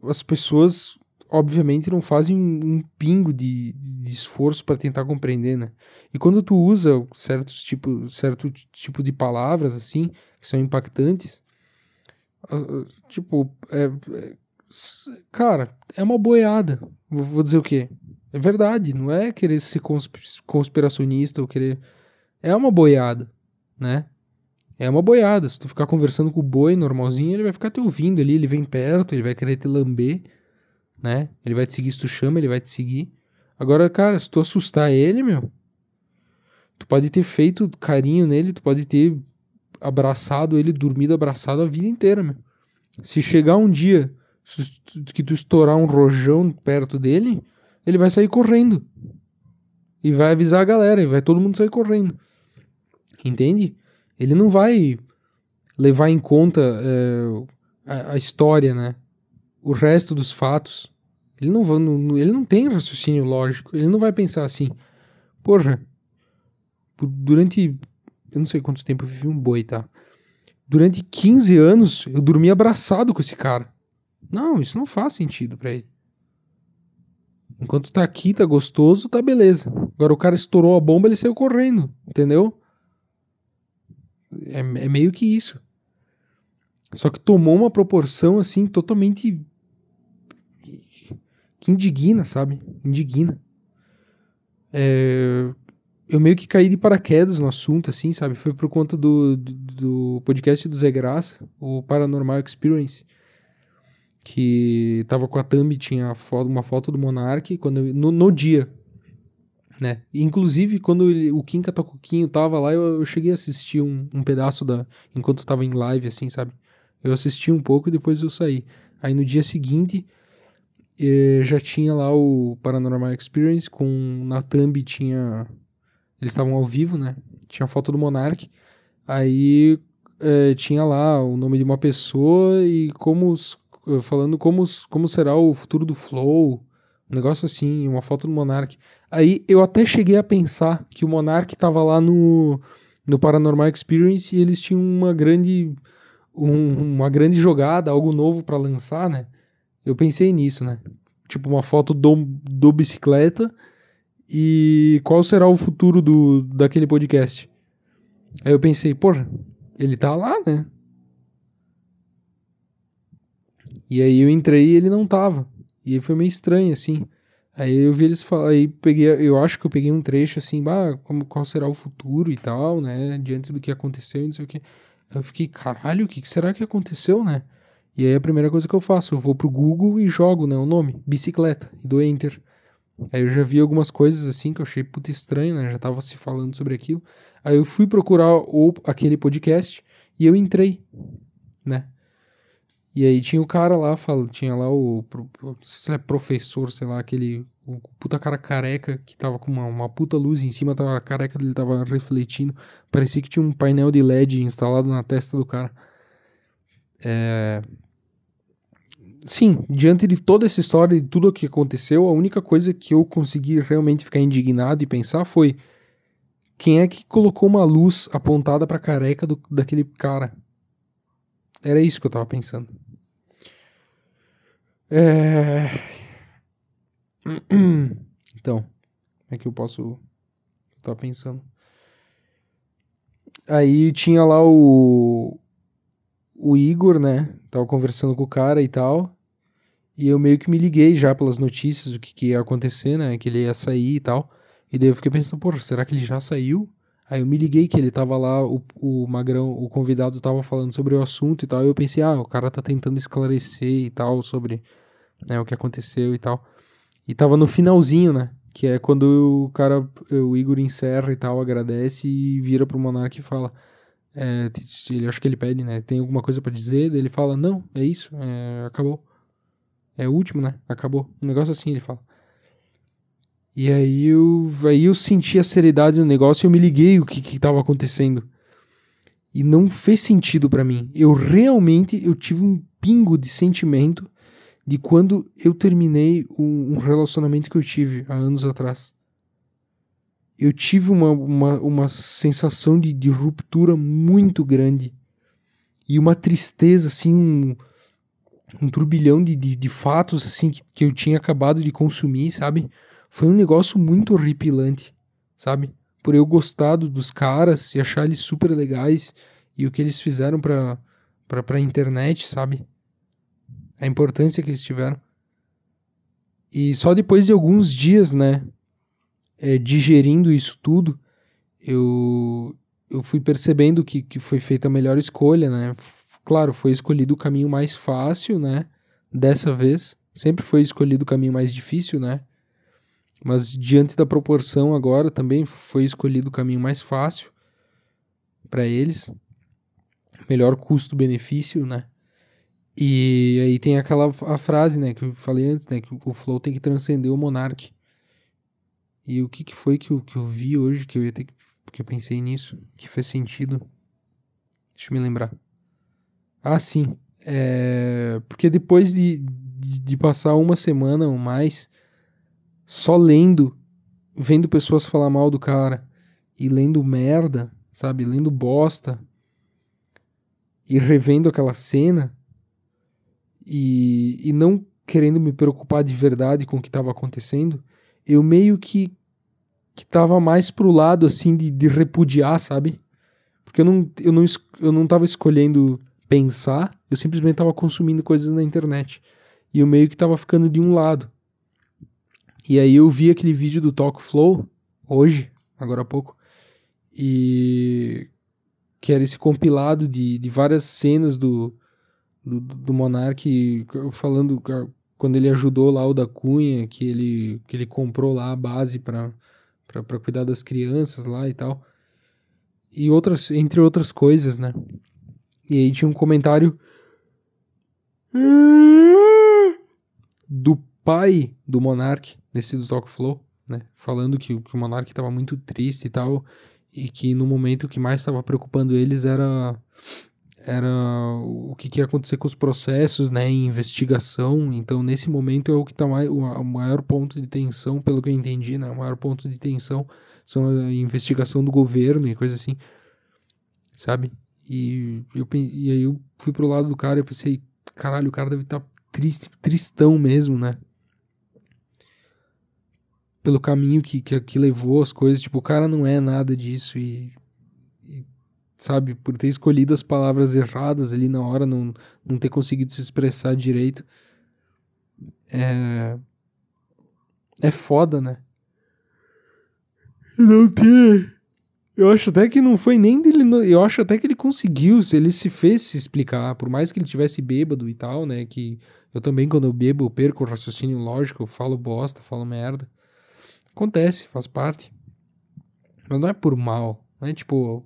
as pessoas obviamente não fazem um, pingo de, de esforço para tentar compreender, né? E quando tu usa certos tipo, certo tipo de palavras assim que são impactantes, tipo, é, é, cara, é uma boiada. Vou dizer o quê? É verdade, não é querer ser conspiracionista ou querer. É uma boiada, né? É uma boiada. Se tu ficar conversando com o boi normalzinho, ele vai ficar te ouvindo ali, ele vem perto, ele vai querer te lamber né? Ele vai te seguir se tu chama, ele vai te seguir. Agora, cara, se tu assustar ele, meu, tu pode ter feito carinho nele, tu pode ter abraçado ele, dormido abraçado a vida inteira, meu. Se chegar um dia que tu estourar um rojão perto dele, ele vai sair correndo. E vai avisar a galera, e vai todo mundo sair correndo. Entende? Ele não vai levar em conta é, a, a história, né? O resto dos fatos. Ele não, não, ele não tem raciocínio lógico. Ele não vai pensar assim, porra, durante. Eu não sei quanto tempo eu vivi um boi, tá? Durante 15 anos eu dormi abraçado com esse cara. Não, isso não faz sentido para ele. Enquanto tá aqui, tá gostoso, tá beleza. Agora o cara estourou a bomba, ele saiu correndo, entendeu? É, é meio que isso. Só que tomou uma proporção assim totalmente que indigna, sabe? Indigna. É, eu meio que caí de paraquedas no assunto, assim, sabe? Foi por conta do, do, do podcast do Zé Graça, o Paranormal Experience, que tava com a thumb, tinha foto, uma foto do Monark quando eu, no, no, dia, né? Inclusive, quando ele, o Kim Catacuquinho tava lá, eu, eu, cheguei a assistir um, um pedaço da... enquanto tava em live, assim, sabe? Eu assisti um pouco e depois eu saí. Aí no dia seguinte e já tinha lá o Paranormal Experience com na thumb tinha eles estavam ao vivo, né? Tinha foto do Monark. Aí é, tinha lá o nome de uma pessoa e como falando como, como será o futuro do Flow, um negócio assim, uma foto do Monark. Aí eu até cheguei a pensar que o Monark tava lá no no Paranormal Experience e eles tinham uma grande um, uma grande jogada, algo novo para lançar, né? Eu pensei nisso, né? Tipo, uma foto do, do bicicleta e qual será o futuro do, daquele podcast. Aí eu pensei, porra, ele tá lá, né? E aí eu entrei e ele não tava. E aí foi meio estranho, assim. Aí eu vi eles falar, aí peguei, eu acho que eu peguei um trecho assim, bah, como, qual será o futuro e tal, né? Diante do que aconteceu e não sei o que. Eu fiquei, caralho, o que será que aconteceu, né? E aí a primeira coisa que eu faço, eu vou pro Google e jogo, né, o nome, bicicleta, e dou enter. Aí eu já vi algumas coisas assim que eu achei puta estranho, né, já tava se falando sobre aquilo. Aí eu fui procurar o, aquele podcast e eu entrei, né. E aí tinha o cara lá, fala, tinha lá o, sei se é professor, sei lá, aquele o puta cara careca que tava com uma, uma puta luz em cima, tava, careca dele tava refletindo. Parecia que tinha um painel de LED instalado na testa do cara. É, sim, diante de toda essa história e tudo o que aconteceu, a única coisa que eu consegui realmente ficar indignado e pensar foi quem é que colocou uma luz apontada pra careca do, daquele cara? Era isso que eu tava pensando. É... Então, como é que eu posso. Eu tava pensando. Aí tinha lá o, o Igor, né? Tava conversando com o cara e tal. E eu meio que me liguei já pelas notícias, o que, que ia acontecer, né? Que ele ia sair e tal. E daí eu fiquei pensando, pô, será que ele já saiu? Aí eu me liguei que ele tava lá, o, o Magrão, o convidado tava falando sobre o assunto e tal. E eu pensei, ah, o cara tá tentando esclarecer e tal sobre né, o que aconteceu e tal. E tava no finalzinho, né? Que é quando o cara, o Igor encerra e tal, agradece e vira pro Monark e fala: é, ele, acho que ele pede, né? Tem alguma coisa para dizer? Ele fala, não, é isso, é, acabou. É o último, né? Acabou. Um negócio assim ele fala. E aí eu, aí eu senti a seriedade do negócio e eu me liguei o que que tava acontecendo. E não fez sentido para mim. Eu realmente eu tive um pingo de sentimento de quando eu terminei um, um relacionamento que eu tive há anos atrás. Eu tive uma, uma, uma sensação de, de ruptura muito grande. E uma tristeza, assim, um, um turbilhão de, de, de fatos, assim, que, que eu tinha acabado de consumir, sabe? Foi um negócio muito horripilante, sabe? Por eu gostar dos caras e achar eles super legais e o que eles fizeram pra, pra, pra internet, sabe? A importância que eles tiveram. E só depois de alguns dias, né, é, digerindo isso tudo, eu, eu fui percebendo que, que foi feita a melhor escolha, né? Claro, foi escolhido o caminho mais fácil, né? Dessa vez. Sempre foi escolhido o caminho mais difícil, né? Mas diante da proporção agora também foi escolhido o caminho mais fácil para eles. Melhor custo-benefício, né? E aí tem aquela a frase, né, que eu falei antes, né, que o flow tem que transcender o monarque. E o que, que foi que eu, que eu vi hoje que eu ia ter que, que eu pensei nisso, que fez sentido? Deixa eu me lembrar. Ah, sim. É, porque depois de, de, de passar uma semana ou mais só lendo, vendo pessoas falar mal do cara e lendo merda, sabe? Lendo bosta e revendo aquela cena e, e não querendo me preocupar de verdade com o que estava acontecendo, eu meio que que tava mais pro lado assim de, de repudiar, sabe? Porque eu não, eu, não, eu não tava escolhendo pensar, eu simplesmente tava consumindo coisas na internet. E eu meio que tava ficando de um lado. E aí eu vi aquele vídeo do Talk Flow hoje, agora há pouco, e que era esse compilado de, de várias cenas do, do, do Monark falando quando ele ajudou lá o da Cunha, que ele, que ele comprou lá a base para cuidar das crianças lá e tal. E outras, entre outras coisas, né? E aí tinha um comentário do pai do Monark nesse do Talk Flow, né? Falando que, que o Monark estava muito triste e tal, e que no momento o que mais estava preocupando eles era era o que, que, ia acontecer com os processos, né, em investigação. Então, nesse momento é o que está mais, o, o, maior ponto de tensão, pelo que eu entendi, né, o maior ponto de tensão são a investigação do governo e coisa assim, sabe? E, eu, e aí eu fui pro lado do cara e pensei, caralho, o cara deve estar tá triste, tristão mesmo, né? Pelo caminho que, que, que levou as coisas, tipo, o cara não é nada disso e sabe, por ter escolhido as palavras erradas ali na hora, não, não ter conseguido se expressar direito. É. É foda, né? Não ter. Eu acho até que não foi nem dele. Eu acho até que ele conseguiu, se ele se fez se explicar, por mais que ele tivesse bêbado e tal, né? Que eu também, quando eu bebo, perco o raciocínio lógico, eu falo bosta, falo merda. Acontece, faz parte. Mas não é por mal. Não é tipo,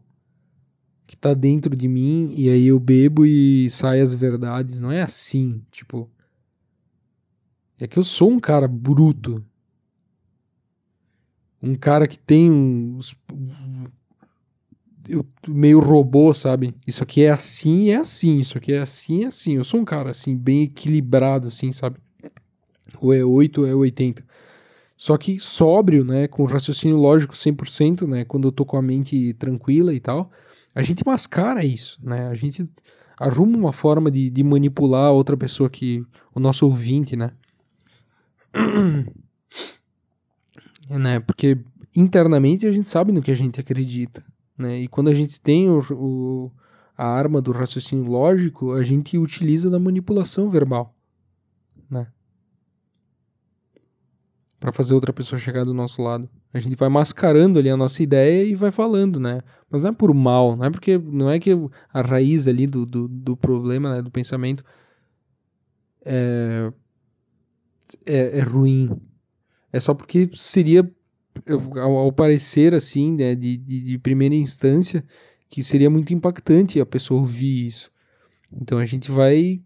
que tá dentro de mim e aí eu bebo e sai as verdades. Não é assim, tipo. É que eu sou um cara bruto. Um cara que tem um. Eu, meio robô, sabe? Isso aqui é assim, é assim. Isso aqui é assim, é assim. Eu sou um cara, assim, bem equilibrado, assim, sabe? Ou é 8 ou é 80. Só que sóbrio, né? Com raciocínio lógico 100%, né? Quando eu tô com a mente tranquila e tal a gente mascara isso, né? A gente arruma uma forma de, de manipular outra pessoa que o nosso ouvinte, né? né? Porque internamente a gente sabe no que a gente acredita, né? E quando a gente tem o, o a arma do raciocínio lógico, a gente utiliza na manipulação verbal, né? para fazer outra pessoa chegar do nosso lado. A gente vai mascarando ali a nossa ideia e vai falando, né? Mas não é por mal, não é porque não é que a raiz ali do, do, do problema, né, do pensamento é, é, é, ruim. É só porque seria, ao, ao parecer assim, né, de, de, de primeira instância, que seria muito impactante a pessoa ouvir isso. Então a gente vai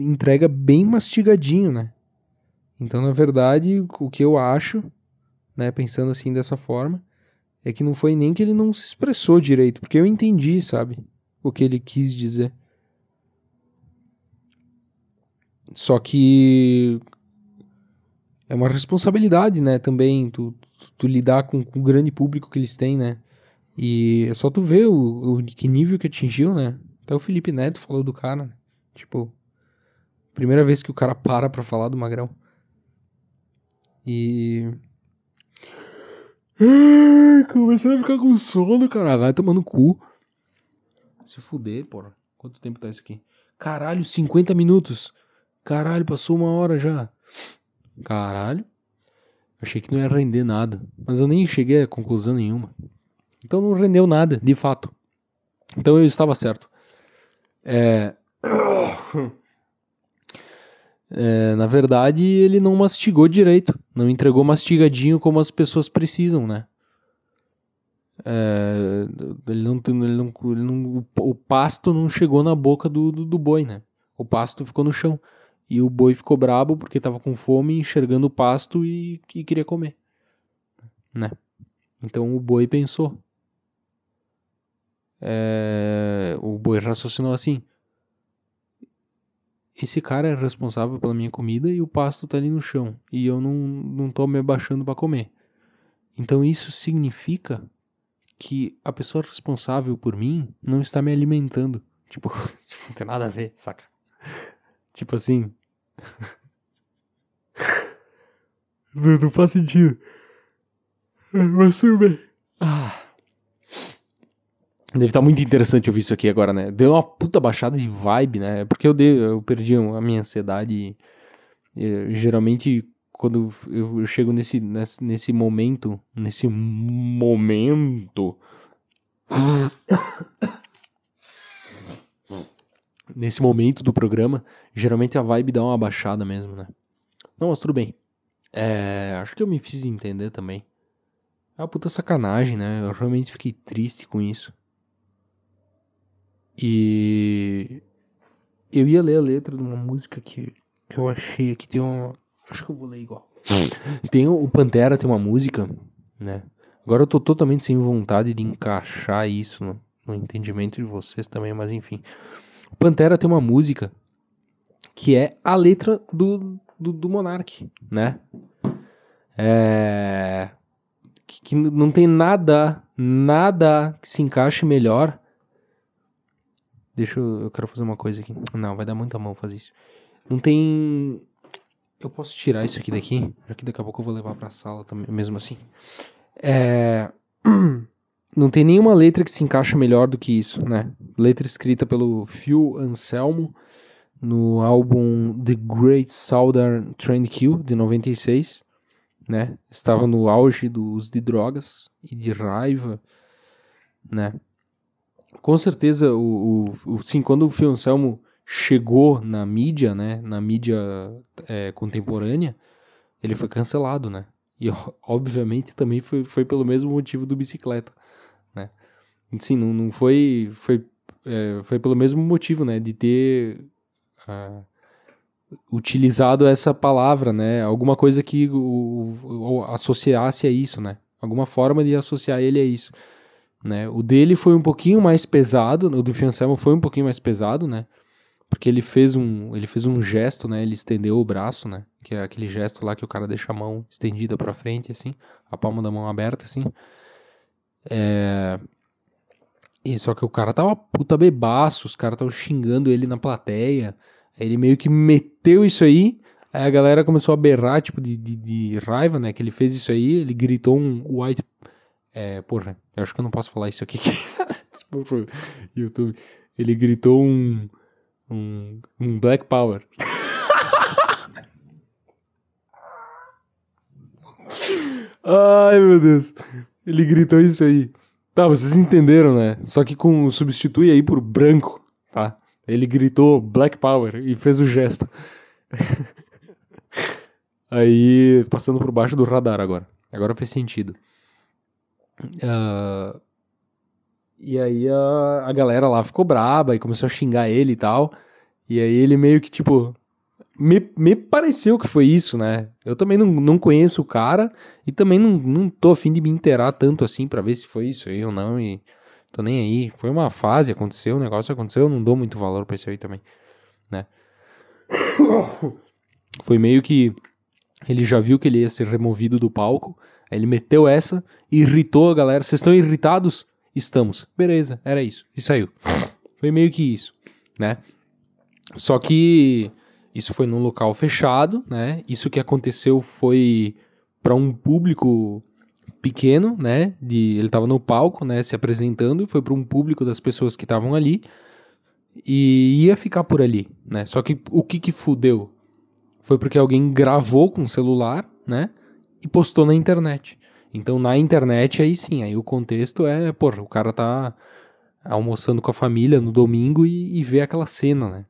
entrega bem mastigadinho, né? Então, na verdade, o que eu acho né, pensando assim dessa forma, é que não foi nem que ele não se expressou direito, porque eu entendi, sabe, o que ele quis dizer. Só que é uma responsabilidade, né, também, tu, tu, tu lidar com, com, o grande público que eles têm, né, e é só tu ver o, o que nível que atingiu, né, até o Felipe Neto falou do cara, né? tipo, primeira vez que o cara para pra falar do Magrão. E... Comecei a ficar com sono, cara, vai tomando cu. Se fuder, porra. Quanto tempo tá isso aqui? Caralho, 50 minutos. Caralho, passou uma hora já. Caralho. Achei que não ia render nada. Mas eu nem cheguei a conclusão nenhuma. Então não rendeu nada, de fato. Então eu estava certo. É... é... na verdade, ele não mastigou direito. Não entregou mastigadinho como as pessoas precisam, né? É... Ele não, ele não, ele não, o pasto não chegou na boca do, do, do boi, né? O pasto ficou no chão. E o boi ficou brabo porque estava com fome, enxergando o pasto e, e queria comer. Né? Então o boi pensou. É, o boi raciocinou assim: esse cara é responsável pela minha comida e o pasto tá ali no chão e eu não, não tô me abaixando para comer. Então isso significa que a pessoa responsável por mim não está me alimentando. Tipo, tipo não tem nada a ver, saca? Tipo assim. não, não faz sentido. Mas tudo bem. Ah. Deve estar tá muito interessante ouvir isso aqui agora, né? Deu uma puta baixada de vibe, né? Porque eu, dei, eu perdi a minha ansiedade. Geralmente, quando eu chego nesse, nesse, nesse momento, nesse momento nesse momento do programa, geralmente a vibe dá uma baixada mesmo, né? Não, mas tudo bem. É, acho que eu me fiz entender também. É uma puta sacanagem, né? Eu realmente fiquei triste com isso. E eu ia ler a letra de uma música que, que eu achei aqui. Tem uma. Acho que eu vou ler igual. tem o Pantera tem uma música, né? Agora eu tô totalmente sem vontade de encaixar isso no, no entendimento de vocês também, mas enfim. Pantera tem uma música que é a letra do, do, do Monark, né? É... Que, que, não tem nada, nada que se encaixe melhor. Deixa eu, eu quero fazer uma coisa aqui. Não, vai dar muita mão fazer isso. Não tem. Eu posso tirar isso aqui daqui, já que daqui a pouco eu vou levar pra sala também, mesmo assim. É. não tem nenhuma letra que se encaixa melhor do que isso, né? Letra escrita pelo Phil Anselmo no álbum The Great Southern Trend Kill de 96, né? Estava no auge do uso de drogas e de raiva, né? Com certeza, o, o, o sim, quando o Phil Anselmo chegou na mídia, né? Na mídia é, contemporânea, ele foi cancelado, né? E obviamente também foi, foi pelo mesmo motivo do bicicleta? Sim, não, não foi, foi, é, foi pelo mesmo motivo, né? De ter uh, utilizado essa palavra, né? Alguma coisa que o, o, associasse a isso, né? Alguma forma de associar ele a isso. Né? O dele foi um pouquinho mais pesado, o do Fiancelmo foi um pouquinho mais pesado, né? Porque ele fez um, ele fez um gesto, né? Ele estendeu o braço, né? Que é aquele gesto lá que o cara deixa a mão estendida para frente, assim, a palma da mão aberta, assim. É... E só que o cara tava puta bebaço, os caras estavam xingando ele na plateia. Ele meio que meteu isso aí. Aí a galera começou a berrar, tipo, de, de, de raiva, né? Que ele fez isso aí. Ele gritou um white. É, porra, eu acho que eu não posso falar isso aqui. YouTube. Ele gritou um. Um, um Black Power. Ai, meu Deus. Ele gritou isso aí. Tá, vocês entenderam, né? Só que com substitui aí por branco, tá? Ele gritou Black Power e fez o gesto. aí, passando por baixo do radar agora. Agora fez sentido. Uh, e aí a, a galera lá ficou braba e começou a xingar ele e tal. E aí ele meio que, tipo, me, me pareceu que foi isso, né? Eu também não, não conheço o cara e também não, não tô afim de me inteirar tanto assim para ver se foi isso aí ou não. E tô nem aí. Foi uma fase, aconteceu, o negócio aconteceu, eu não dou muito valor pra isso aí também, né? Foi meio que ele já viu que ele ia ser removido do palco, aí ele meteu essa, irritou a galera. Vocês estão irritados? Estamos. Beleza, era isso. E saiu. Foi meio que isso, né? Só que isso foi num local fechado, né? Isso que aconteceu foi para um público pequeno, né? De, ele estava no palco, né? Se apresentando, foi para um público das pessoas que estavam ali e ia ficar por ali, né? Só que o que que fudeu? Foi porque alguém gravou com o celular, né? E postou na internet. Então na internet aí sim, aí o contexto é, porra, o cara tá almoçando com a família no domingo e, e vê aquela cena, né?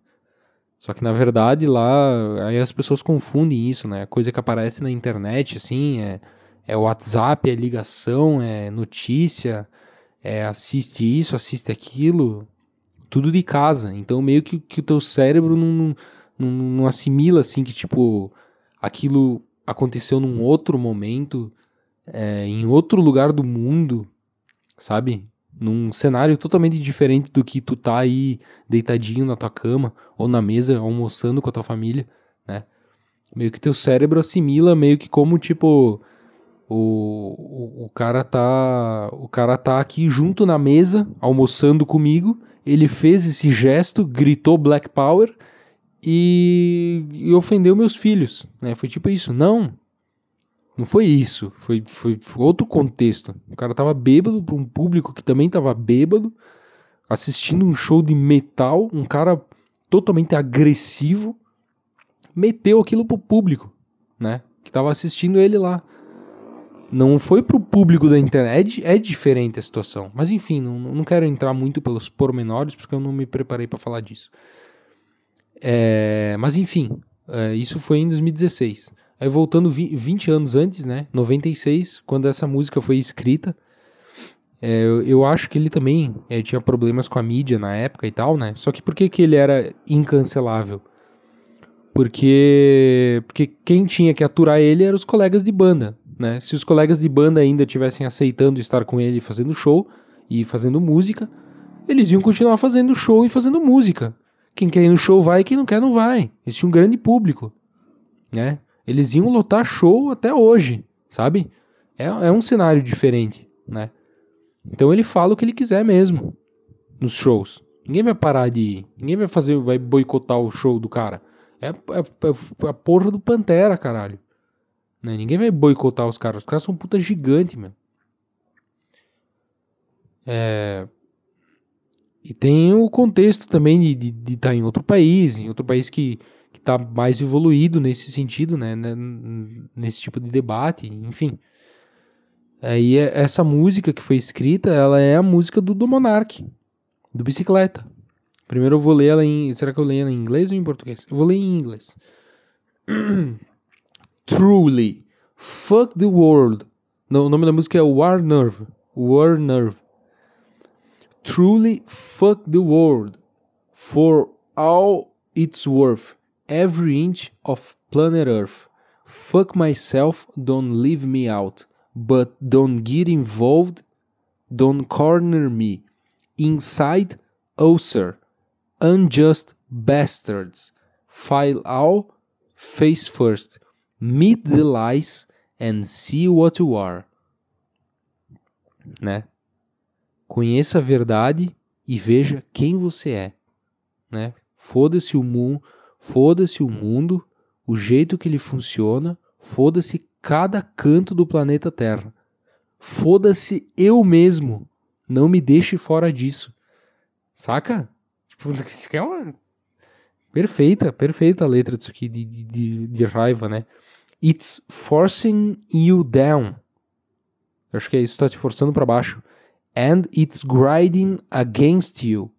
Só que na verdade lá, aí as pessoas confundem isso, né? A coisa que aparece na internet, assim, é, é WhatsApp, é ligação, é notícia, é assiste isso, assiste aquilo, tudo de casa. Então meio que, que o teu cérebro não, não, não assimila, assim, que tipo, aquilo aconteceu num outro momento, é, em outro lugar do mundo, sabe? Num cenário totalmente diferente do que tu tá aí deitadinho na tua cama ou na mesa almoçando com a tua família, né? Meio que teu cérebro assimila meio que como tipo o, o, o cara tá o cara tá aqui junto na mesa almoçando comigo, ele fez esse gesto, gritou Black Power e, e ofendeu meus filhos, né? Foi tipo isso. Não, não foi isso, foi, foi, foi outro contexto. O cara tava bêbado para um público que também tava bêbado, assistindo um show de metal, um cara totalmente agressivo, meteu aquilo pro público, né? Que tava assistindo ele lá. Não foi pro público da internet, é, é diferente a situação. Mas enfim, não, não quero entrar muito pelos pormenores, porque eu não me preparei para falar disso. É, mas enfim, é, isso foi em 2016. Aí voltando 20 anos antes, né? 96, quando essa música foi escrita. É, eu, eu, acho que ele também é, tinha problemas com a mídia na época e tal, né? Só que por que, que ele era incancelável? Porque, porque quem tinha que aturar ele eram os colegas de banda, né? Se os colegas de banda ainda tivessem aceitando estar com ele fazendo show e fazendo música, eles iam continuar fazendo show e fazendo música. Quem quer ir no show vai, quem não quer não vai. Eles tinham um grande público, né? Eles iam lotar show até hoje, sabe? É, é um cenário diferente, né? Então ele fala o que ele quiser mesmo nos shows. Ninguém vai parar de ir. Ninguém vai fazer, vai boicotar o show do cara. É, é, é a porra do Pantera, caralho. Né? Ninguém vai boicotar os caras. Os caras são puta gigante, meu. É... E tem o contexto também de estar tá em outro país, em outro país que que está mais evoluído nesse sentido, né, né, nesse tipo de debate, enfim. Aí é, essa música que foi escrita, ela é a música do, do Monark, do Bicicleta. Primeiro eu vou ler ela em, será que eu leio ela em inglês ou em português? Eu vou ler em inglês. Truly, fuck the world. No, o nome da música é War Nerve. War Nerve. Truly, fuck the world for all it's worth every inch of planet Earth. Fuck myself, don't leave me out. But don't get involved, don't corner me. Inside, oh sir, unjust bastards. File all, face first. Meet the lies and see what you are. Né? Conheça a verdade e veja quem você é. Né? Foda-se o mundo Foda-se o mundo, o jeito que ele funciona, foda-se cada canto do planeta Terra. Foda-se eu mesmo. Não me deixe fora disso. Saca? Tipo, isso aqui é uma. Perfeita, perfeita a letra disso aqui, de, de, de raiva, né? It's forcing you down. Eu acho que é isso, tá te forçando para baixo. And it's grinding against you.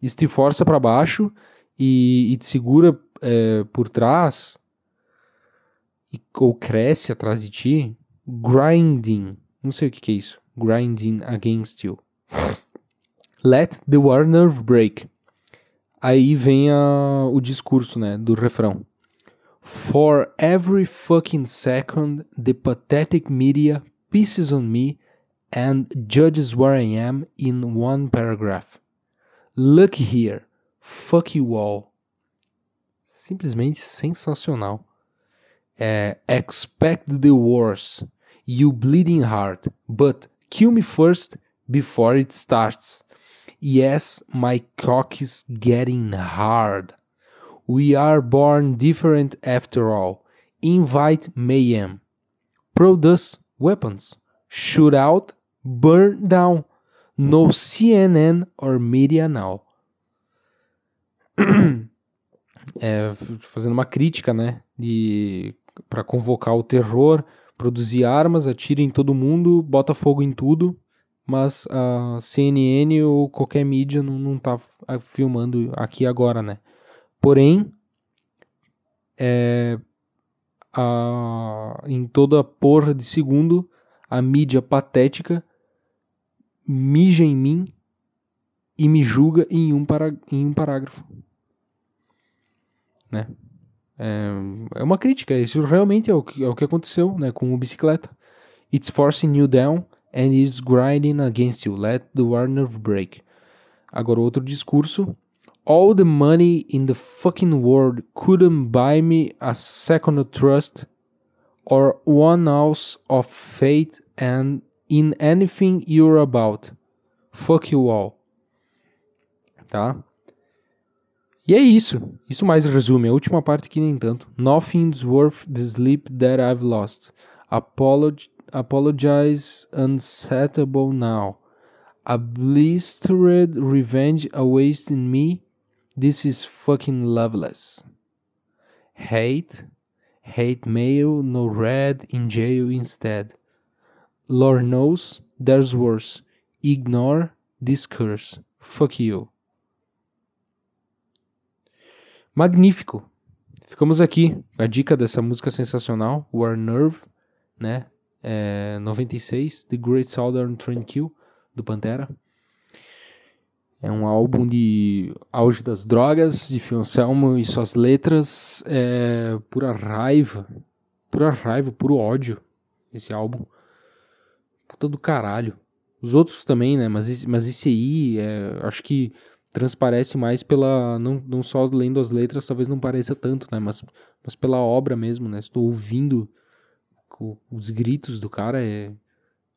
Isso te força para baixo e, e te segura é, por trás, e, ou cresce atrás de ti, grinding. Não sei o que, que é isso. Grinding against you. Let the war nerve break. Aí vem a, o discurso né, do refrão. For every fucking second, the pathetic media pisses on me and judges where I am in one paragraph. Look here, fuck you all. Simplesmente sensacional. É, expect the worst, you bleeding heart, but kill me first before it starts. Yes, my cock is getting hard. We are born different after all. Invite mayhem. Produce weapons. Shoot out, burn down. No CNN or media now. é, fazendo uma crítica, né? De para convocar o terror, produzir armas, atira em todo mundo, bota fogo em tudo, mas a CNN ou qualquer mídia não, não tá filmando aqui agora, né? Porém, é, a, em toda porra de segundo, a mídia patética mija em mim e me julga em um, para, em um parágrafo. Né? É, é uma crítica, isso realmente é o, que, é o que aconteceu né, com o bicicleta. It's forcing you down and it's grinding against you. Let the Warner break. Agora, outro discurso all the money in the fucking world couldn't buy me a second trust or one ounce of faith and in anything you're about. Fuck you all. Tá? E é isso. Isso mais resume. A última parte que nem tanto. Nothing's worth the sleep that I've lost. Apolog apologize unsettable now. A blistered revenge awaits in me This is fucking loveless. Hate, hate mail, no red, in jail instead. Lord knows there's worse. Ignore this curse. Fuck you. Magnífico. Ficamos aqui. A dica dessa música sensacional, War Nerve, né? É 96, The Great Southern Train Kill, do Pantera. É um álbum de auge das drogas, de Fioncelmo e suas letras. É pura raiva. Pura raiva, puro ódio. Esse álbum. Puta do caralho. Os outros também, né? Mas esse, mas esse aí, é, acho que transparece mais pela. Não, não só lendo as letras, talvez não pareça tanto, né? Mas, mas pela obra mesmo, né? Estou ouvindo os gritos do cara, é,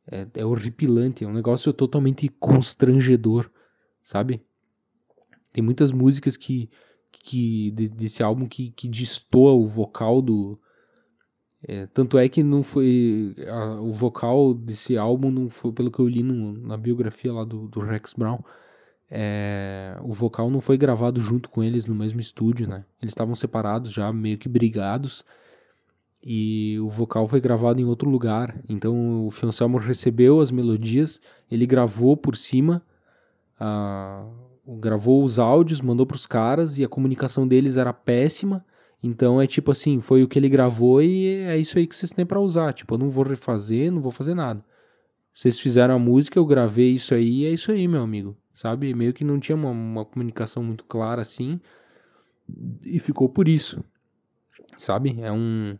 é, é horripilante. É um negócio totalmente constrangedor sabe? Tem muitas músicas que, que desse álbum que, que destoa o vocal do. É, tanto é que não foi. A, o vocal desse álbum não foi, pelo que eu li no, na biografia lá do, do Rex Brown. É, o vocal não foi gravado junto com eles no mesmo estúdio, né? Eles estavam separados já, meio que brigados. E o vocal foi gravado em outro lugar. Então o Selmer recebeu as melodias, ele gravou por cima gravou os áudios, mandou pros caras e a comunicação deles era péssima. Então é tipo assim, foi o que ele gravou e é isso aí que vocês têm para usar. Tipo, eu não vou refazer, não vou fazer nada. Vocês fizeram a música, eu gravei isso aí, é isso aí, meu amigo. Sabe? Meio que não tinha uma, uma comunicação muito clara assim. E ficou por isso. Sabe? É um.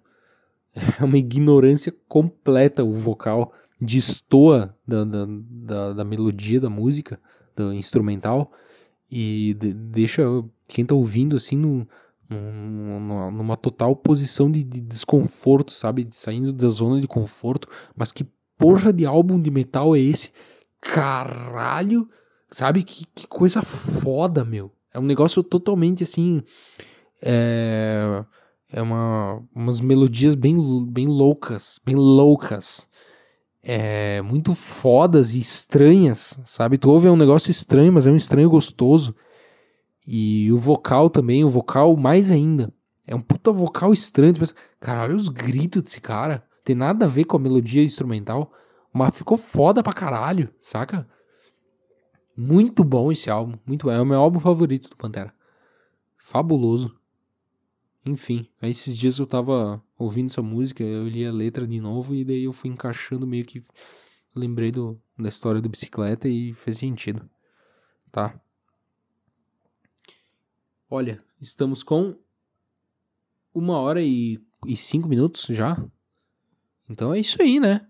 É uma ignorância completa o vocal. Destoa da, da, da, da melodia da música do instrumental e de, deixa quem tá ouvindo assim no, no, numa total posição de, de, desconforto, sabe? Saindo da zona de conforto. Mas que porra de álbum de metal é esse? Caralho! Sabe? Que, que coisa foda, meu. É um negócio totalmente assim. É. É uma, umas melodias bem, bem loucas, bem loucas é, muito fodas e estranhas, sabe? Tu ouve é um negócio estranho, mas é um estranho gostoso. E o vocal também, o vocal mais ainda. É um puta vocal estranho. Tu pensa, caralho, os gritos desse cara. Tem nada a ver com a melodia instrumental. Mas ficou foda pra caralho, saca? Muito bom esse álbum. Muito bom. É o meu álbum favorito do Pantera. Fabuloso. Enfim, aí esses dias eu tava ouvindo essa música, eu li a letra de novo e daí eu fui encaixando meio que lembrei do, da história do bicicleta e fez sentido, tá? Olha, estamos com uma hora e, e cinco minutos já. Então é isso aí, né?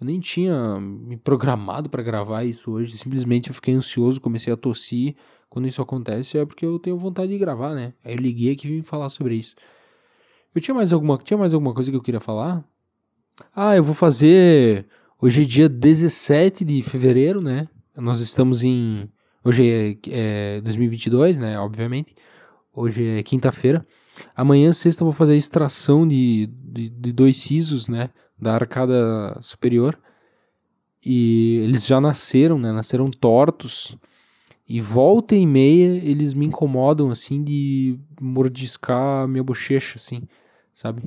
Eu nem tinha me programado para gravar isso hoje. Simplesmente eu fiquei ansioso, comecei a tossir. Quando isso acontece é porque eu tenho vontade de gravar, né? Aí eu liguei aqui e vim falar sobre isso. Eu tinha mais alguma, tinha mais alguma coisa que eu queria falar? Ah, eu vou fazer. Hoje é dia 17 de fevereiro, né? Nós estamos em. Hoje é, é 2022, né? Obviamente. Hoje é quinta-feira. Amanhã, sexta, eu vou fazer a extração de, de, de dois sisos, né? Da arcada superior. E eles já nasceram, né? Nasceram tortos. E volta e meia eles me incomodam, assim, de mordiscar minha bochecha, assim, sabe?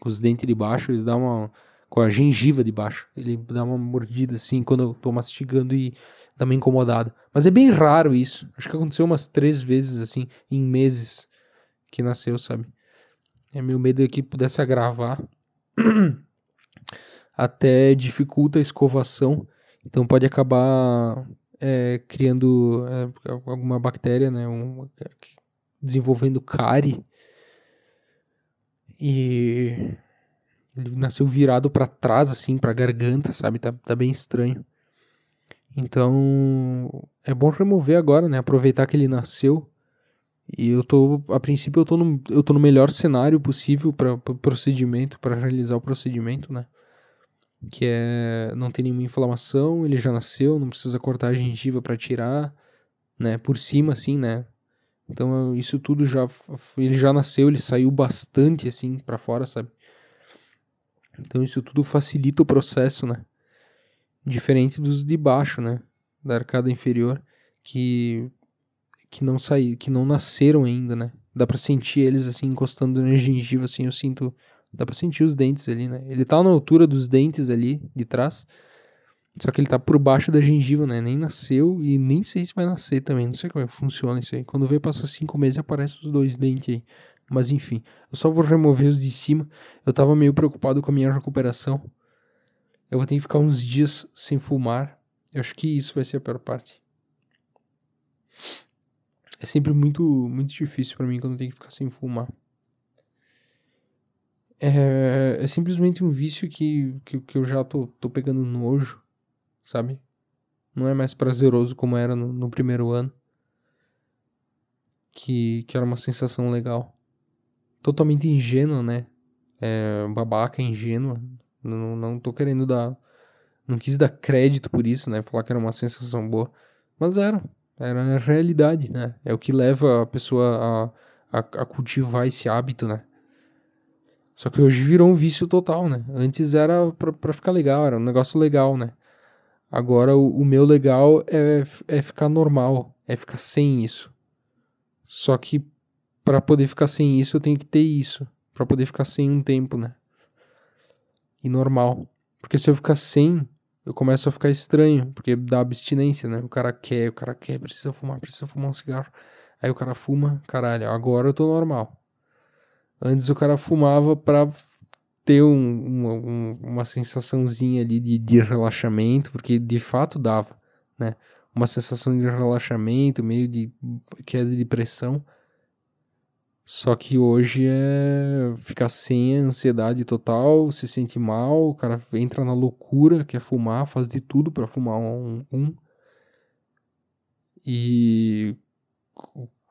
Com os dentes de baixo, eles dão uma. Com a gengiva de baixo. Ele dá uma mordida, assim, quando eu tô mastigando e dá uma incomodada. Mas é bem raro isso. Acho que aconteceu umas três vezes, assim, em meses que nasceu, sabe? É meu medo é que pudesse agravar. Até dificulta a escovação. Então pode acabar é, criando é, alguma bactéria, né? Um, desenvolvendo cárie. E ele nasceu virado para trás, assim, pra garganta, sabe? Tá, tá bem estranho. Então, é bom remover agora, né? Aproveitar que ele nasceu e eu tô, a princípio, eu tô no, eu tô no melhor cenário possível para o procedimento, para realizar o procedimento, né? Que é não tem nenhuma inflamação, ele já nasceu, não precisa cortar a gengiva para tirar, né? Por cima, assim, né? Então isso tudo já, ele já nasceu, ele saiu bastante assim para fora, sabe? Então isso tudo facilita o processo, né? Diferente dos de baixo, né? Da arcada inferior, que que não saí, que não nasceram ainda, né? Dá para sentir eles assim encostando na gengiva assim, eu sinto, dá para sentir os dentes ali, né? Ele tá na altura dos dentes ali de trás. Só que ele tá por baixo da gengiva, né? Nem nasceu e nem sei se vai nascer também. Não sei como é que funciona isso aí. Quando vem passar cinco meses aparecem os dois dentes aí. Mas enfim, eu só vou remover os de cima. Eu tava meio preocupado com a minha recuperação. Eu vou ter que ficar uns dias sem fumar. Eu acho que isso vai ser a pior parte é sempre muito, muito difícil para mim quando eu tenho que ficar sem fumar. É, é simplesmente um vício que, que, que eu já tô, tô pegando nojo, sabe? Não é mais prazeroso como era no, no primeiro ano. Que, que era uma sensação legal. Totalmente ingênua, né? É, babaca, ingênua. Não, não tô querendo dar. Não quis dar crédito por isso, né? Falar que era uma sensação boa. Mas era. Era a realidade, né? É o que leva a pessoa a, a, a cultivar esse hábito, né? Só que hoje virou um vício total, né? Antes era pra, pra ficar legal, era um negócio legal, né? Agora o, o meu legal é, é ficar normal, é ficar sem isso. Só que para poder ficar sem isso eu tenho que ter isso. para poder ficar sem um tempo, né? E normal. Porque se eu ficar sem, eu começo a ficar estranho, porque dá abstinência, né? O cara quer, o cara quer, precisa fumar, precisa fumar um cigarro. Aí o cara fuma, caralho, agora eu tô normal. Antes o cara fumava pra ter um, uma, um, uma sensaçãozinha ali de, de relaxamento, porque de fato dava, né? Uma sensação de relaxamento, meio de queda de pressão. Só que hoje é ficar sem ansiedade total, se sente mal, o cara entra na loucura, quer fumar, faz de tudo para fumar um, um. E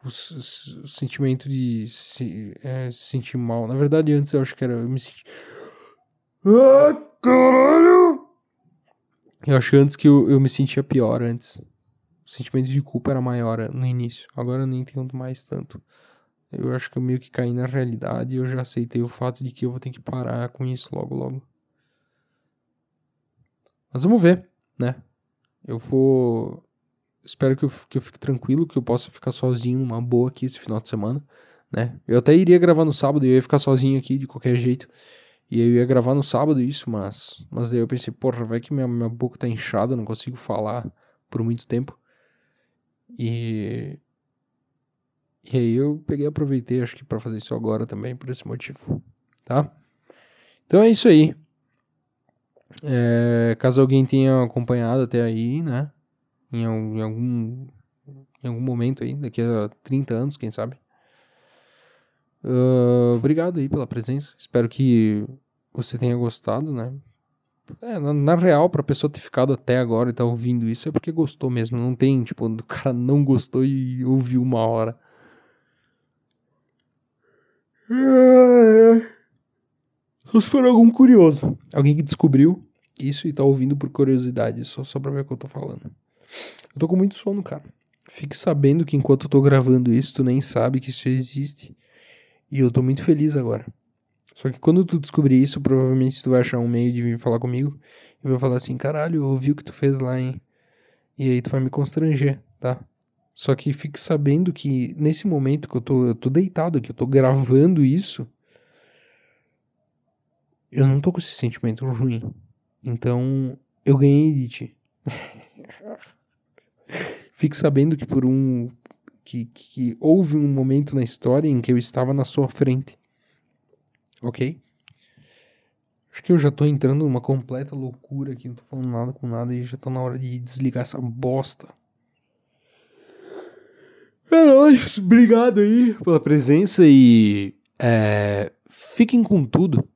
o, o, sentimento de se, é, se sentir mal. Na verdade, antes eu acho que era. Eu me senti. Ah, caralho! Eu acho antes que eu, eu me sentia pior antes. O sentimento de culpa era maior no início. Agora eu nem tenho mais tanto. Eu acho que eu meio que caí na realidade e eu já aceitei o fato de que eu vou ter que parar com isso logo, logo. Mas vamos ver, né? Eu vou. Espero que eu, que eu fique tranquilo, que eu possa ficar sozinho numa boa aqui esse final de semana, né? Eu até iria gravar no sábado eu ia ficar sozinho aqui de qualquer jeito. E eu ia gravar no sábado isso, mas. Mas daí eu pensei, porra, vai que minha, minha boca tá inchada, não consigo falar por muito tempo. E e aí eu peguei aproveitei, acho que para fazer isso agora também, por esse motivo, tá? Então é isso aí. É, caso alguém tenha acompanhado até aí, né? Em, algum, em algum momento aí, daqui a 30 anos, quem sabe. Uh, obrigado aí pela presença. Espero que você tenha gostado, né? É, na, na, real, pra pessoa ter ficado até agora e tá ouvindo isso é porque gostou mesmo. Não tem, tipo, o cara não gostou e ouviu uma hora. Só se for algum curioso. Alguém que descobriu isso e tá ouvindo por curiosidade, só, só pra ver o que eu tô falando. Eu tô com muito sono, cara. Fique sabendo que enquanto eu tô gravando isso, tu nem sabe que isso existe. E eu tô muito feliz agora. Só que quando tu descobrir isso, provavelmente tu vai achar um meio de vir falar comigo e vai falar assim: caralho, eu ouvi o que tu fez lá, hein? E aí tu vai me constranger, tá? Só que fique sabendo que nesse momento que eu tô, eu tô deitado aqui, eu tô gravando isso, eu não tô com esse sentimento ruim. Então, eu ganhei de ti. fique sabendo que por um. Que, que houve um momento na história em que eu estava na sua frente. Ok? Acho que eu já tô entrando numa completa loucura aqui, não tô falando nada com nada e já tá na hora de desligar essa bosta. É nóis, obrigado aí pela presença e é, fiquem com tudo.